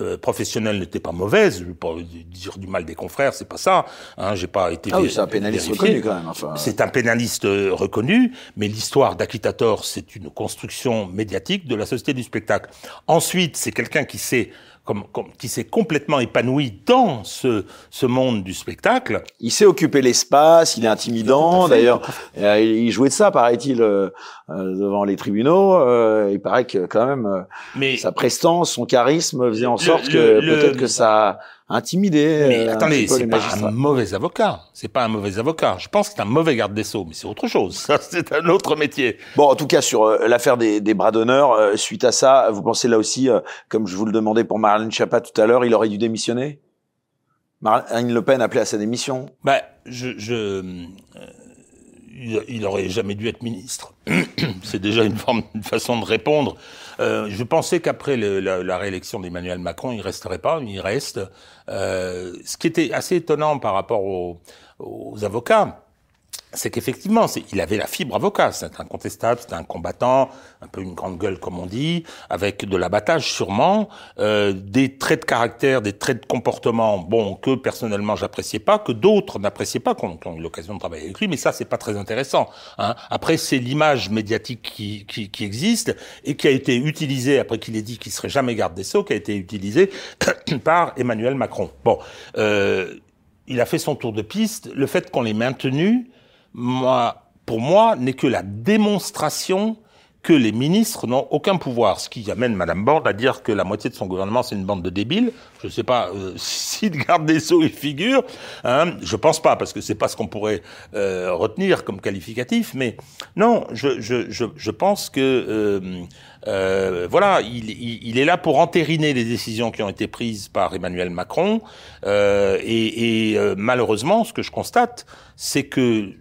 euh, professionnelle n'était pas mauvaise. Je ne veux pas dire du mal des confrères, c'est pas ça. Hein, j'ai pas été. Ah oui, c'est un pénaliste reconnu quand même. Enfin... C'est un pénaliste euh, reconnu, mais l'histoire d'Akitator, c'est une construction médiatique de la société du spectacle. Ensuite, c'est quelqu'un qui sait comme, comme, qui s'est complètement épanoui dans ce, ce monde du spectacle. Il sait occuper l'espace, il est intimidant. D'ailleurs, euh, il jouait de ça, paraît-il, euh, euh, devant les tribunaux. Euh, il paraît que quand même, euh, Mais sa prestance, son charisme faisait en sorte que peut-être que ça intimidé. Mais attendez, c'est pas un mauvais avocat. C'est pas un mauvais avocat. Je pense que c'est un mauvais garde des sceaux, mais c'est autre chose. Ça, c'est un autre métier. Bon, en tout cas, sur l'affaire des, des, bras d'honneur, suite à ça, vous pensez là aussi, comme je vous le demandais pour Marlène Schiappa tout à l'heure, il aurait dû démissionner? Marine Le Pen appelait à sa démission Ben, je, je il, il aurait jamais dû être ministre. c'est déjà une forme, une façon de répondre. Euh, je pensais qu'après la, réélection d'Emmanuel Macron, il resterait pas, il reste. Euh, ce qui était assez étonnant par rapport aux avocats, c'est qu'effectivement, il avait la fibre avocat, c'est incontestable, c'est un combattant, un peu une grande gueule comme on dit, avec de l'abattage sûrement, euh, des traits de caractère, des traits de comportement, bon, que personnellement j'appréciais pas, que d'autres n'appréciaient pas, qu'on ont eu l'occasion de travailler avec lui, mais ça c'est pas très intéressant. Hein. Après, c'est l'image médiatique qui, qui, qui, existe et qui a été utilisée, après qu'il ait dit qu'il serait jamais garde des Sceaux, qui a été utilisée par Emmanuel Macron. Bon, euh, il a fait son tour de piste, le fait qu'on l'ait maintenu, moi, pour moi, n'est que la démonstration que les ministres n'ont aucun pouvoir, ce qui amène Madame Borne à dire que la moitié de son gouvernement c'est une bande de débiles. Je ne sais pas euh, si garde des sceaux y figure. Hein, je pense pas parce que c'est pas ce qu'on pourrait euh, retenir comme qualificatif. Mais non, je, je, je, je pense que euh, euh voilà, il, il, est là pour entériner les décisions qui ont été prises par Emmanuel Macron. Euh, et, et malheureusement, ce que je constate, c'est que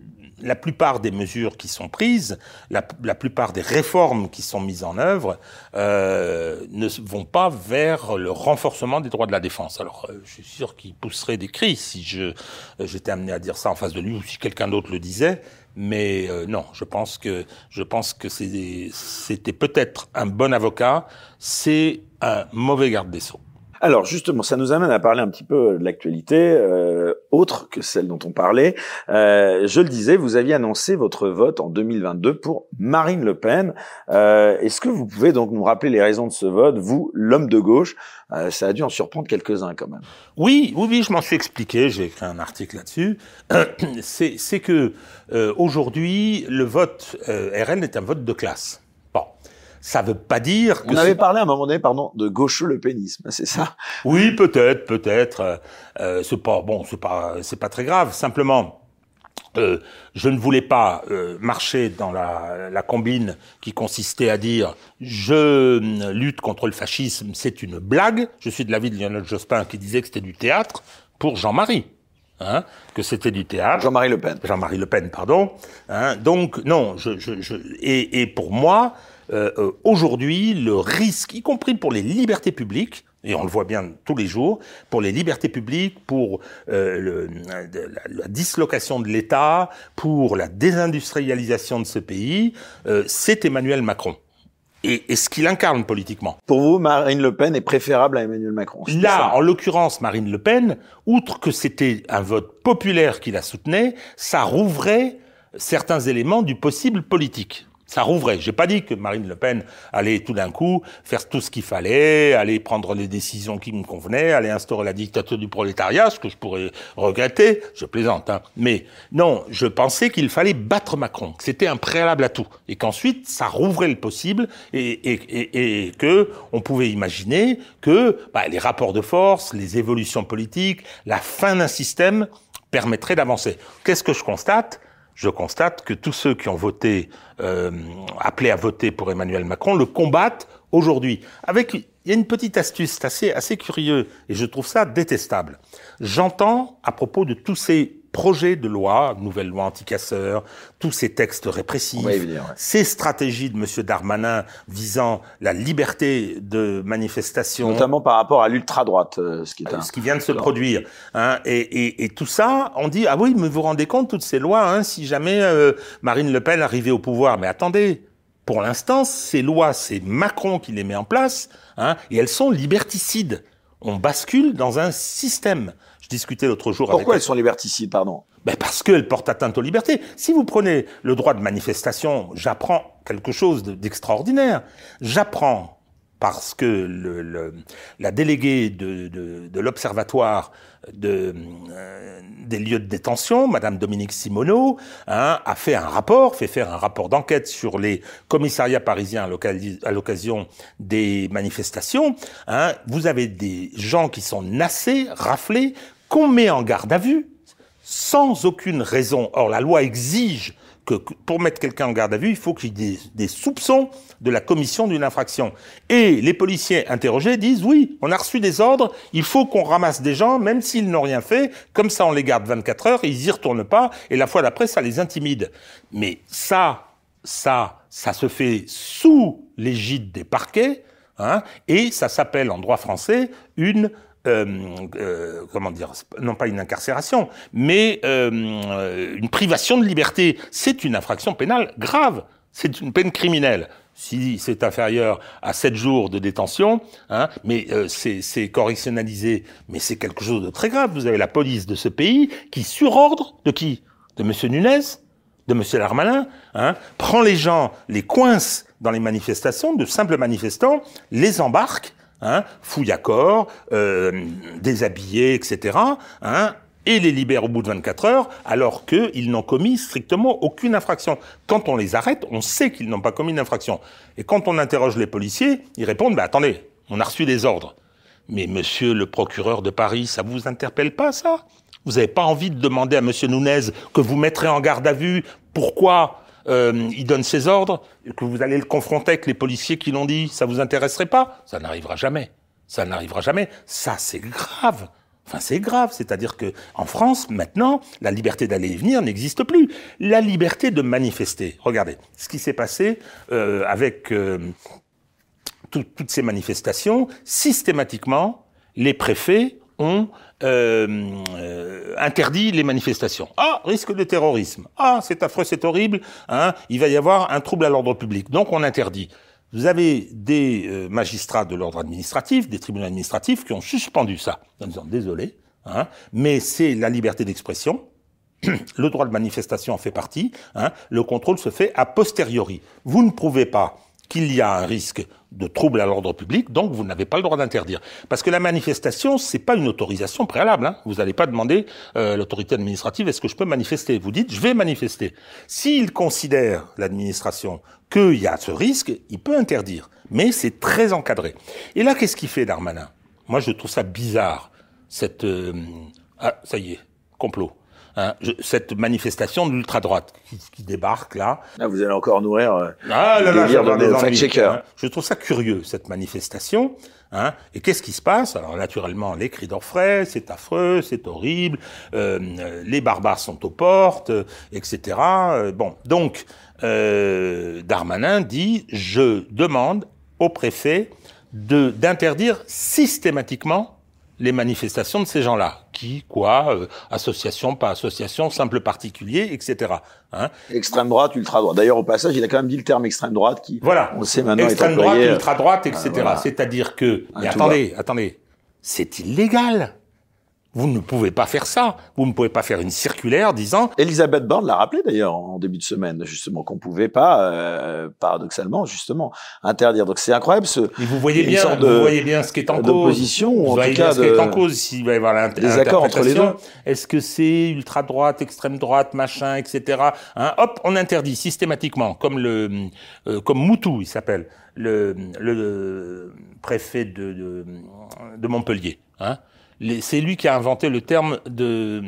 la plupart des mesures qui sont prises, la, plupart des réformes qui sont mises en œuvre euh, ne vont pas vers le renforcement des droits de la défense. Alors, euh, je suis sûr qu'il pousserait des cris si je euh, j'étais amené à dire ça en face de lui ou si quelqu'un d'autre le disait. Mais non, je pense que je pense que c'était peut-être un bon avocat, c'est un mauvais garde des sceaux. Alors justement, ça nous amène à parler un petit peu de l'actualité euh, autre que celle dont on parlait. Euh, je le disais, vous aviez annoncé votre vote en 2022 pour Marine Le Pen. Euh, Est-ce que vous pouvez donc nous rappeler les raisons de ce vote, vous, l'homme de gauche? Euh, Ça a dû en surprendre quelques-uns quand même. Oui, oui, oui, je m'en suis expliqué. J'ai écrit un article là-dessus. C'est que euh, aujourd'hui, le vote RN est un vote de classe ça veut pas dire que... On avait parlé à un moment donné, pardon, de gaucho-le pénisme, c'est ça? Oui, peut-être, peut-être. Euh, euh, c'est pas bon, c'est pas, c'est pas très grave. Simplement, euh, je ne voulais pas euh, marcher dans la, la, combine qui consistait à dire je lutte contre le fascisme, c'est une blague. Je suis de l'avis de Lionel Jospin qui disait que c'était du théâtre pour Jean-Marie. Hein, que c'était du théâtre. Jean-Marie Le Pen. Jean-Marie Le Pen, pardon. Hein, donc non, je, je, je et, et, pour moi, euh, euh, aujourd'hui, le risque, y compris pour les libertés publiques, et on le voit bien tous les jours, pour les libertés publiques, pour euh, le, la, dislocation de l'État, pour la désindustrialisation de ce pays, euh, c'est Emmanuel Macron. Et, et ce qu'il incarne politiquement. Pour vous, Marine Le Pen est préférable à Emmanuel Macron Là, en l'occurrence, Marine Le Pen, outre que c'était un vote populaire qui la soutenait, ça rouvrait certains éléments du possible politique ça rouvrait. J'ai pas dit que Marine Le Pen allait tout d'un coup faire tout ce qu'il fallait, aller prendre les décisions qui me convenaient, aller instaurer la dictature du prolétariat, ce que je pourrais regretter. Je plaisante, hein. Mais non, je pensais qu'il fallait battre Macron, que c'était un préalable à tout, et qu'ensuite ça rouvrait le possible et, et, et, et que on pouvait imaginer que bah, les rapports de force, les évolutions politiques, la fin d'un système permettraient d'avancer. Qu'est-ce que je constate? Je constate que tous ceux qui ont voté, euh, appelé à voter pour Emmanuel Macron, le combattent aujourd'hui. Avec, il y a une petite astuce, assez, assez curieux, et je trouve ça détestable. J'entends, à propos de tous ces projets de loi, nouvelle loi anticasseur, tous ces textes répressifs, ces stratégies de M. Darmanin visant la liberté de manifestation, notamment par rapport à l'ultra droite, euh, ce qui est un... ce qui vient de se produire, hein, et, et, et, tout ça, on dit ah oui, mais vous vous rendez compte toutes ces lois, hein, si jamais euh, Marine Le Pen arrivait au pouvoir, mais attendez. Pour l'instant, ces lois, c'est Macron qui les met en place, hein, et elles sont liberticides. On bascule dans un système. Je discutais l'autre jour Pourquoi elles sont liberticides, pardon? Ben Parce qu'elles portent atteinte aux libertés. Si vous prenez le droit de manifestation, j'apprends quelque chose d'extraordinaire. J'apprends parce que le, le, la déléguée de, de, de l'observatoire de, euh, des lieux de détention, Madame Dominique Simoneau, hein, a fait un rapport, fait faire un rapport d'enquête sur les commissariats parisiens à l'occasion des manifestations. Hein. Vous avez des gens qui sont nassés, raflés, qu'on met en garde à vue sans aucune raison. Or, la loi exige que pour mettre quelqu'un en garde à vue, il faut qu'il y ait des, soupçons de la commission d'une infraction. Et les policiers interrogés disent oui, on a reçu des ordres, il faut qu'on ramasse des gens, même s'ils n'ont rien fait, comme ça on les garde 24 heures, ils y retournent pas, et la fois d'après, ça les intimide. Mais ça, ça, ça se fait sous l'égide des parquets, hein, et ça s'appelle en droit français une euh, euh, comment dire, non pas une incarcération, mais euh, une privation de liberté. C'est une infraction pénale grave. C'est une peine criminelle. Si c'est inférieur à 7 jours de détention, hein, mais c'est correctionnalisé, mais c'est quelque chose de très grave. Vous avez la police de ce pays qui, sur ordre de qui? De Monsieur Nunez, de Monsieur Darmanin, hein, prend les gens, les coince dans les manifestations, de simples manifestants, les embarque hein, fouille à corps, euh, déshabillé, etc. Hein, et les libère au bout de 24 heures, alors qu'ils n'ont commis strictement aucune infraction. Quand on les arrête, on sait qu'ils n'ont pas commis d'infraction. Et quand on interroge les policiers, ils répondent, bah attendez, on a reçu des ordres. Mais monsieur le procureur de Paris, ça vous interpelle pas, ça? Vous n'avez pas envie de demander à monsieur Nunez que vous mettrez en garde à vue pourquoi euh, il donne ses ordres, que vous allez le confronter avec les policiers qui l'ont dit, ça vous intéresserait pas? Ça n'arrivera jamais. Ça n'arrivera jamais. Ça, c'est grave. Enfin, c'est grave. C'est-à-dire que en France, maintenant, la liberté d'aller et venir n'existe plus. La liberté de manifester. Regardez ce qui s'est passé euh, avec euh, toutes ces manifestations. Systématiquement, les préfets ont euh, euh, interdit les manifestations. Ah, risque de terrorisme. Ah, c'est affreux, c'est horrible. Hein, il va y avoir un trouble à l'ordre public. Donc on interdit. Vous avez des euh, magistrats de l'ordre administratif, des tribunaux administratifs qui ont suspendu ça en disant désolé, hein, mais c'est la liberté d'expression. Le droit de manifestation en fait partie. Hein, le contrôle se fait a posteriori. Vous ne prouvez pas qu'il y a un risque de trouble à l'ordre public, donc vous n'avez pas le droit d'interdire. Parce que la manifestation, c'est pas une autorisation préalable. Hein. Vous n'allez pas demander euh, l'autorité administrative est-ce que je peux manifester? Vous dites je vais manifester. S'il considère l'administration qu'il y a ce risque, il peut interdire, mais c'est très encadré. Et là, qu'est-ce qu'il fait Darmanin? Moi, je trouve ça bizarre. Cette euh, ah, ça y est, complot. Hein, cette manifestation de l'ultra-droite qui, qui, débarque là. Ah, vous allez encore nourrir euh, ah, là, là, des hein. Je trouve ça curieux, cette manifestation. Hein. Et qu'est-ce qui se passe? Alors naturellement, les cris d'orfraie, c'est affreux, c'est horrible, euh, les barbares sont aux portes, etc. Euh, bon, donc, euh, Darmanin dit, je demande au préfet de d'interdire systématiquement les manifestations de ces gens-là. Qui, quoi, euh, association, pas association, simple particulier, etc. Hein extrême droite, ultra droite. D'ailleurs, au passage, il a quand même dit le terme extrême droite qui, voilà, on sait maintenant, extrême droite, ultra droite, etc. C'est-à-dire que, mais attendez, attendez, c'est illégal. Vous ne pouvez pas faire ça. Vous ne pouvez pas faire une circulaire disant. Elisabeth Borne l'a rappelé d'ailleurs en début de semaine, justement, qu'on pouvait pas, euh, paradoxalement, justement, interdire. Donc c'est incroyable ce. Et vous voyez bien, de, vous voyez bien ce qui est en cause. Opposition, ou en tout cas, ce qui est en cause s'il va y avoir des accords entre les deux. Est-ce que c'est ultra droite, extrême droite, machin, etc. Hein, hop, on interdit systématiquement, comme le, euh, comme Moutou, il s'appelle, le, le préfet de, de, de Montpellier. Hein? C'est lui qui a inventé le terme de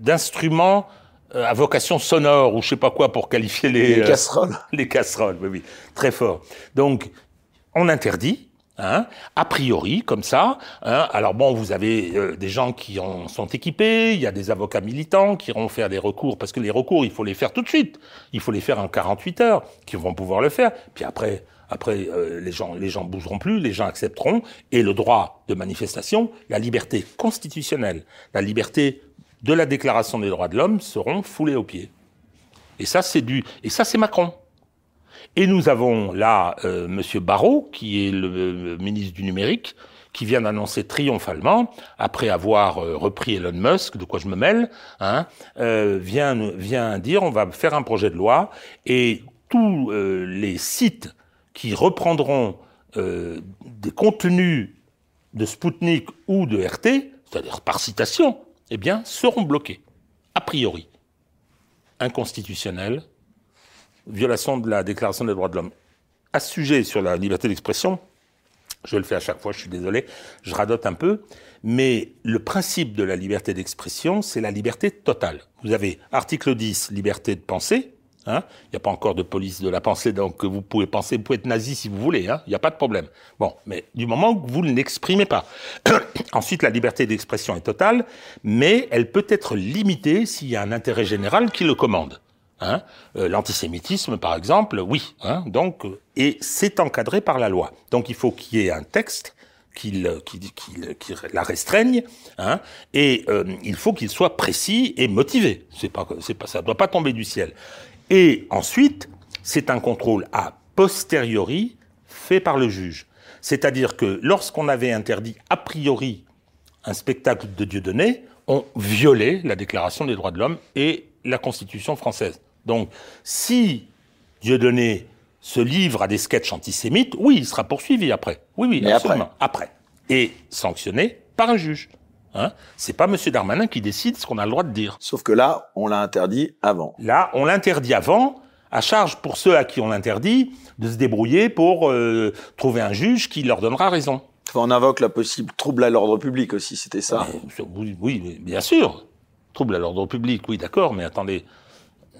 d'instrument euh, à vocation sonore ou je sais pas quoi pour qualifier les, les euh, casseroles. les casseroles, oui, oui, très fort. Donc, on interdit. Hein, a priori, comme ça. Hein. Alors bon, vous avez euh, des gens qui en sont équipés, il y a des avocats militants qui iront faire des recours, parce que les recours, il faut les faire tout de suite. Il faut les faire en 48 heures, qui vont pouvoir le faire. Puis après, après, euh, les gens, les gens bougeront plus, les gens accepteront, et le droit de manifestation, la liberté constitutionnelle, la liberté de la Déclaration des droits de l'homme seront foulés aux pieds. Et ça, c'est du, et ça, c'est Macron. Et nous avons là euh, Monsieur qui est le, ministre du numérique, qui vient d'annoncer triomphalement, après avoir euh, repris Elon Musk, de quoi je me mêle, hein, euh, vient, vient dire on va faire un projet de loi et tous les sites qui reprendront euh, des contenus de Spoutnik ou de RT, c'est-à-dire par citation, eh bien, seront bloqués, a priori. Inconstitutionnel, violation de la Déclaration des droits de l'homme. À ce sujet, sur la liberté d'expression, je le fais à chaque fois, je suis désolé, je radote un peu, mais le principe de la liberté d'expression, c'est la liberté totale. Vous avez article 10, liberté de Hein? Il n'y a pas encore de police de la pensée, donc vous pouvez penser, vous pouvez être nazi si vous voulez, hein? Il n'y a pas de problème. Bon, mais du moment où vous ne l'exprimez pas. Ensuite, la liberté d'expression est totale, mais elle peut être limitée s'il y a un intérêt général qui le commande. Hein? Euh, L'antisémitisme, par exemple, oui. Hein? Donc, euh, et c'est encadré par la loi. Donc, il faut qu'il y ait un texte qui, qui, qui, la restreigne, hein, et euh, il faut qu'il soit précis et motivé. C'est pas, pas, ça doit pas tomber du ciel. Et ensuite, c'est un contrôle a posteriori fait par le juge. C'est-à-dire que lorsqu'on avait interdit a priori un spectacle de Dieudonné, on violait la Déclaration des droits de l'homme et la Constitution française. Donc, si Dieudonné se livre à des sketchs antisémites, oui, il sera poursuivi après. Oui, oui, absolument. Après. après. Et sanctionné par un juge. Hein? C'est pas Monsieur Darmanin qui décide ce qu'on a le droit de dire. Sauf que là, on l'a interdit avant. Là, on l'interdit avant, à charge pour ceux à qui on l'interdit de se débrouiller pour euh, trouver un juge qui leur donnera raison. on invoque la possible trouble à l'ordre public aussi, c'était ça. oui, oui, bien sûr. Trouble à l'ordre public, oui, d'accord, mais attendez,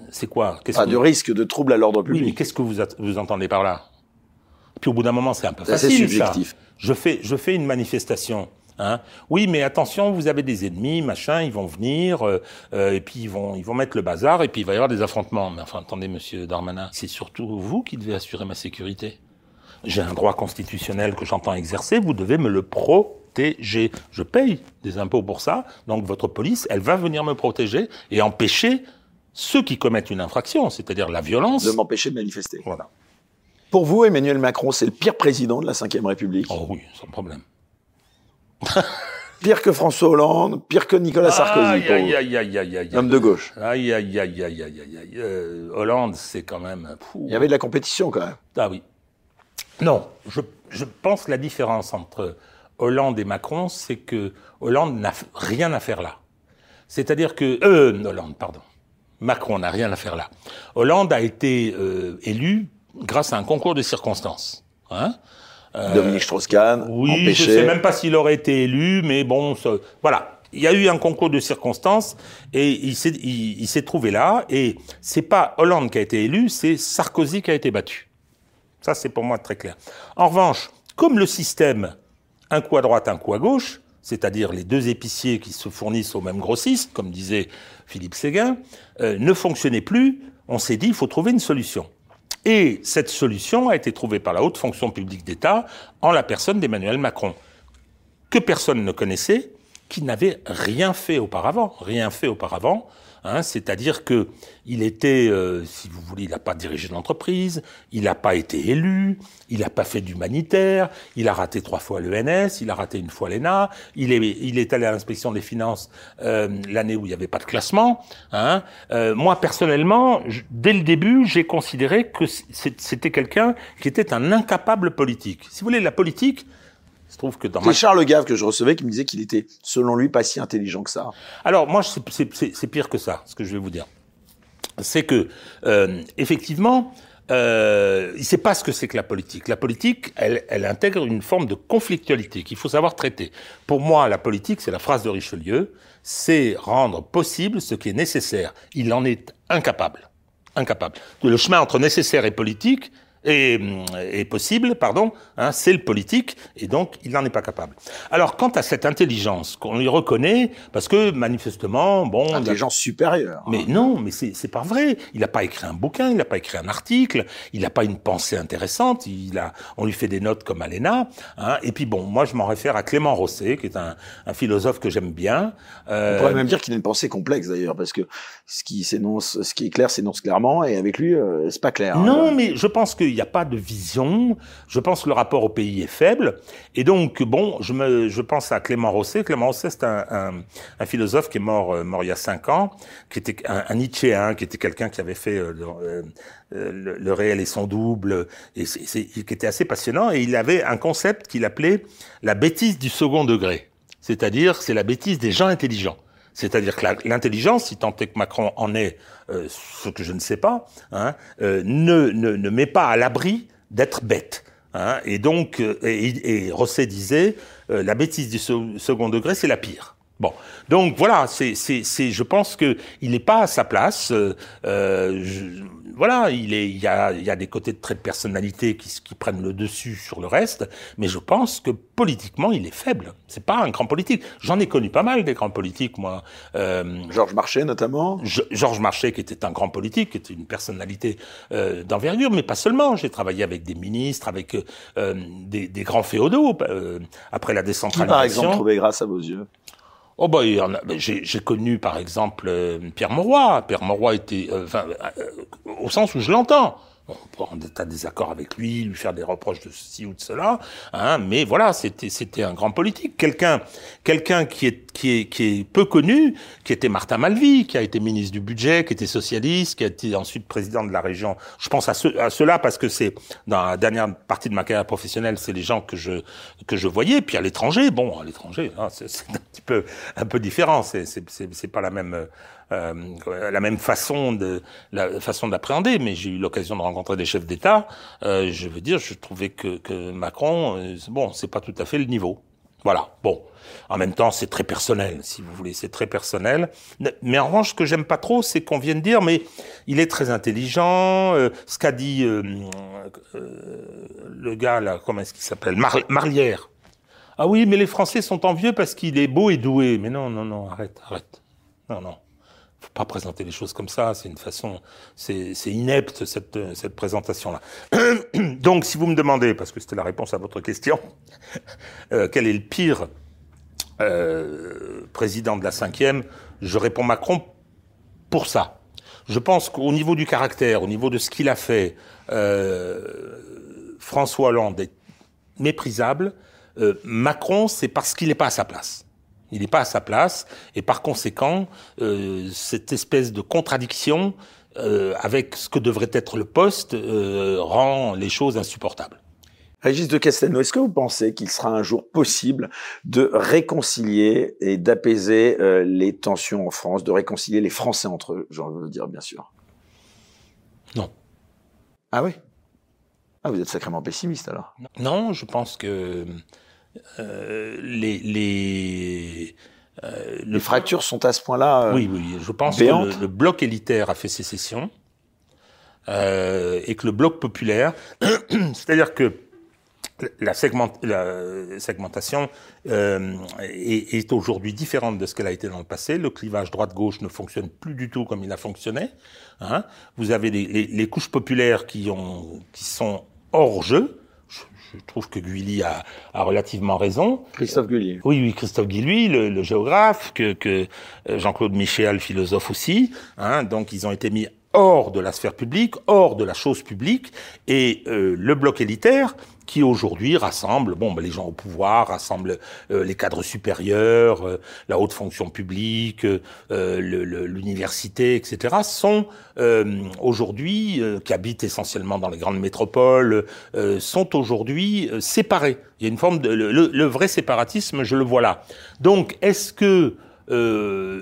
c'est quoi? Pas de risque de trouble à l'ordre public. Oui, mais qu'est-ce que vous, vous entendez par là? Puis au bout d'un moment, c'est un peu facile. C'est subjectif. Je fais, je fais une manifestation. Hein oui, mais attention, vous avez des ennemis, machin, ils vont venir, euh, euh, et puis ils vont, ils vont mettre le bazar, et puis il va y avoir des affrontements. Mais enfin, attendez, Monsieur Darmanin, c'est surtout vous qui devez assurer ma sécurité. J'ai un droit constitutionnel que j'entends exercer, vous devez me le protéger. Je paye des impôts pour ça, donc votre police, elle va venir me protéger et empêcher ceux qui commettent une infraction, c'est-à-dire la violence. De m'empêcher de manifester. Voilà. Pour vous, Emmanuel Macron, c'est le pire président de la Ve République Oh oui, sans problème. pire que François Hollande, pire que Nicolas Sarkozy. Aïe, aïe, aïe, aïe, aïe, Homme de gauche. Aïe, aïe, aïe, aïe, aïe, aïe. Euh, Hollande, c'est quand même... Il y avait de la compétition, quand même. Ah oui. Non, je, je pense que la différence entre Hollande et Macron, c'est que Hollande n'a rien à faire là. C'est-à-dire que... Euh, Hollande, pardon. Macron n'a rien à faire là. Hollande a été euh, élu grâce à un concours de circonstances. Hein Dominique Strauss-Kahn, oui, je ne sais même pas s'il aurait été élu, mais bon, voilà. Il y a eu un concours de circonstances et il s'est il, s'est trouvé là. Et c'est pas Hollande qui a été élu, c'est Sarkozy qui a été battu. Ça, c'est pour moi très clair. En revanche, comme le système un coup à droite, un coup à gauche, c'est-à-dire les deux épiciers qui se fournissent au même grossiste, comme disait Philippe Séguin, euh, ne fonctionnait plus. On s'est dit, il faut trouver une solution. Et cette solution a été trouvée par la haute fonction publique d'État en la personne d'Emmanuel Macron, que personne ne connaissait, qui n'avait rien fait auparavant, rien fait auparavant, Hein, c'est-à-dire que il était, euh, si vous voulez, il n'a pas dirigé l'entreprise, il n'a pas été élu, il n'a pas fait d'humanitaire, il a raté trois fois l'ENS, il a raté une fois l'ENA, il est, allé à l'inspection des finances euh, l'année où il n'y avait pas de classement. Hein. Euh, moi, personnellement, dès le début, j'ai considéré que c'était quelqu'un qui était un incapable politique. Si vous voulez, la politique, que dans C'est Charles Gave que je recevais qui me disait qu'il était, selon lui, pas si intelligent que ça. Alors moi, c'est pire que ça, ce que je vais vous dire. C'est que, euh, effectivement, euh, il ne sait pas ce que c'est que la politique. La politique, elle, elle intègre une forme de conflictualité qu'il faut savoir traiter. Pour moi, la politique, c'est la phrase de Richelieu, c'est rendre possible ce qui est nécessaire. Il en est incapable. Incapable. Le chemin entre nécessaire et politique, est, possible, pardon, hein, c'est le politique, et donc il n'en est pas capable. Alors, quant à cette intelligence qu'on lui reconnaît, parce que manifestement, bon... Intelligence supérieure. Mais hein. non, mais c'est pas vrai. Il n'a pas écrit un bouquin, il n'a pas écrit un article, il n'a pas une pensée intéressante, il a, on lui fait des notes comme Alena, hein, et puis bon, moi je m'en réfère à Clément Rosset, qui est un, un philosophe que j'aime bien. Euh... On pourrait même dire qu'il a une pensée complexe d'ailleurs, parce que ce qui s'énonce, ce qui est clair s'énonce clairement, et avec lui, euh, c'est pas clair. Non, mais je pense que il n'y a pas de vision. Je pense que le rapport au pays est faible. Et donc, bon, je, me, je pense à Clément Rosset. Clément Rosset, c'est un, un, un, philosophe qui est mort, euh, mort il y a cinq ans, qui était un, un qui était quelqu'un qui avait fait euh, euh, le, le, réel et son double, et qui était assez passionnant. Et il avait un concept qu'il appelait la bêtise du second degré. C'est-à-dire, c'est la bêtise des gens intelligents. C'est-à-dire que l'intelligence, si tant est que Macron en est, euh, ce que je ne sais pas, hein, euh, ne, ne, ne met pas à l'abri d'être bête. Hein, et donc, euh, et, et Rosset disait, la bêtise du second degré, c'est la pire. Bon, donc voilà, c'est, c'est, je pense que il n'est pas à sa place. Euh, je, voilà, il, est, il, y a, il y a des côtés de traits de personnalité qui, qui prennent le dessus sur le reste, mais je pense que politiquement, il est faible. C'est pas un grand politique. J'en ai connu pas mal des grands politiques, moi. Euh, Georges Marchais, notamment. Georges Marchais, qui était un grand politique, qui était une personnalité euh, d'envergure, mais pas seulement. J'ai travaillé avec des ministres, avec euh, des, des, grands féodaux euh, après la décentralisation. Qui, par exemple, trouvait grâce à vos yeux? Oh bah, j'ai connu par exemple euh, Pierre Mauroy. Pierre Mauroy était, euh, enfin, euh, au sens où je l'entends. On peut en état désaccord avec lui, lui faire des reproches de ceci ou de cela, hein, mais voilà, c'était c'était un grand politique, quelqu'un quelqu'un qui est qui est qui est peu connu, qui était Martin Malvy, qui a été ministre du budget, qui était socialiste, qui a été ensuite président de la région. Je pense à, ce, à cela parce que c'est dans la dernière partie de ma carrière professionnelle, c'est les gens que je que je voyais. Puis à l'étranger, bon, à l'étranger, hein, c'est un petit peu un peu différent. C'est c'est c'est pas la même euh, la même façon de la façon d'appréhender, mais j'ai eu l'occasion de rencontrer des chefs d'État. Euh, je veux dire, je trouvais que, que Macron, euh, bon, c'est pas tout à fait le niveau. Voilà. Bon. En même temps, c'est très personnel, si vous voulez, c'est très personnel. Mais en revanche, ce que j'aime pas trop, c'est qu'on vienne dire, mais il est très intelligent. Euh, ce qu'a dit euh, le gars là, comment est-ce qu'il s'appelle Marlière. Ah oui, mais les Français sont envieux parce qu'il est beau et doué. Mais non, non, non, arrête, arrête. Non, non faut pas présenter les choses comme ça. C'est une façon, c'est inepte cette, cette présentation-là. Donc, si vous me demandez, parce que c'était la réponse à votre question, euh, quel est le pire euh, président de la cinquième, je réponds Macron pour ça. Je pense qu'au niveau du caractère, au niveau de ce qu'il a fait, euh, François Hollande est méprisable. Macron, c'est parce qu'il n'est pas à sa place. Il n'est pas à sa place, et par conséquent, euh, cette espèce de contradiction euh, avec ce que devrait être le poste euh, rend les choses insupportables. Régis de Castelnau, est-ce que vous pensez qu'il sera un jour possible de réconcilier et d'apaiser les tensions en France, de réconcilier les Français entre eux, j'en veux dire bien sûr? Non. Ah oui? Ah, vous êtes sacrément pessimiste alors Non, je pense que euh, les, les, euh, les fractures sont à ce point-là. Euh, oui, oui, je pense que le, bloc élitaire a fait sécession et que le bloc populaire, c'est-à-dire que la, segment, la segmentation est, est aujourd'hui différente de ce qu'elle a été dans le passé. Le clivage droite-gauche ne fonctionne plus du tout comme il a fonctionné. Hein. Vous avez les, les, les couches populaires qui, ont, qui sont hors jeu, je trouve que Guilly a, a relativement raison. Christophe Guilly. Oui, oui, Christophe Guilly, le, le géographe, que, que euh, Jean-Claude Michel, philosophe aussi. Hein, donc, ils ont été mis hors de la sphère publique, hors de la chose publique, et euh, le bloc élitaire qui aujourd'hui rassemble bon ben, les gens au pouvoir, rassemble euh, les cadres supérieurs, euh, la haute fonction publique, l'université, etc. sont aujourd'hui qui habitent essentiellement dans les grandes métropoles, sont aujourd'hui séparés. Il y a une forme de le, le, vrai séparatisme, je le vois là. Donc est-ce que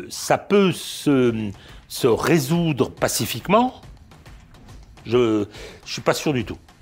ça peut se se résoudre pacifiquement, je ne suis pas sûr du tout.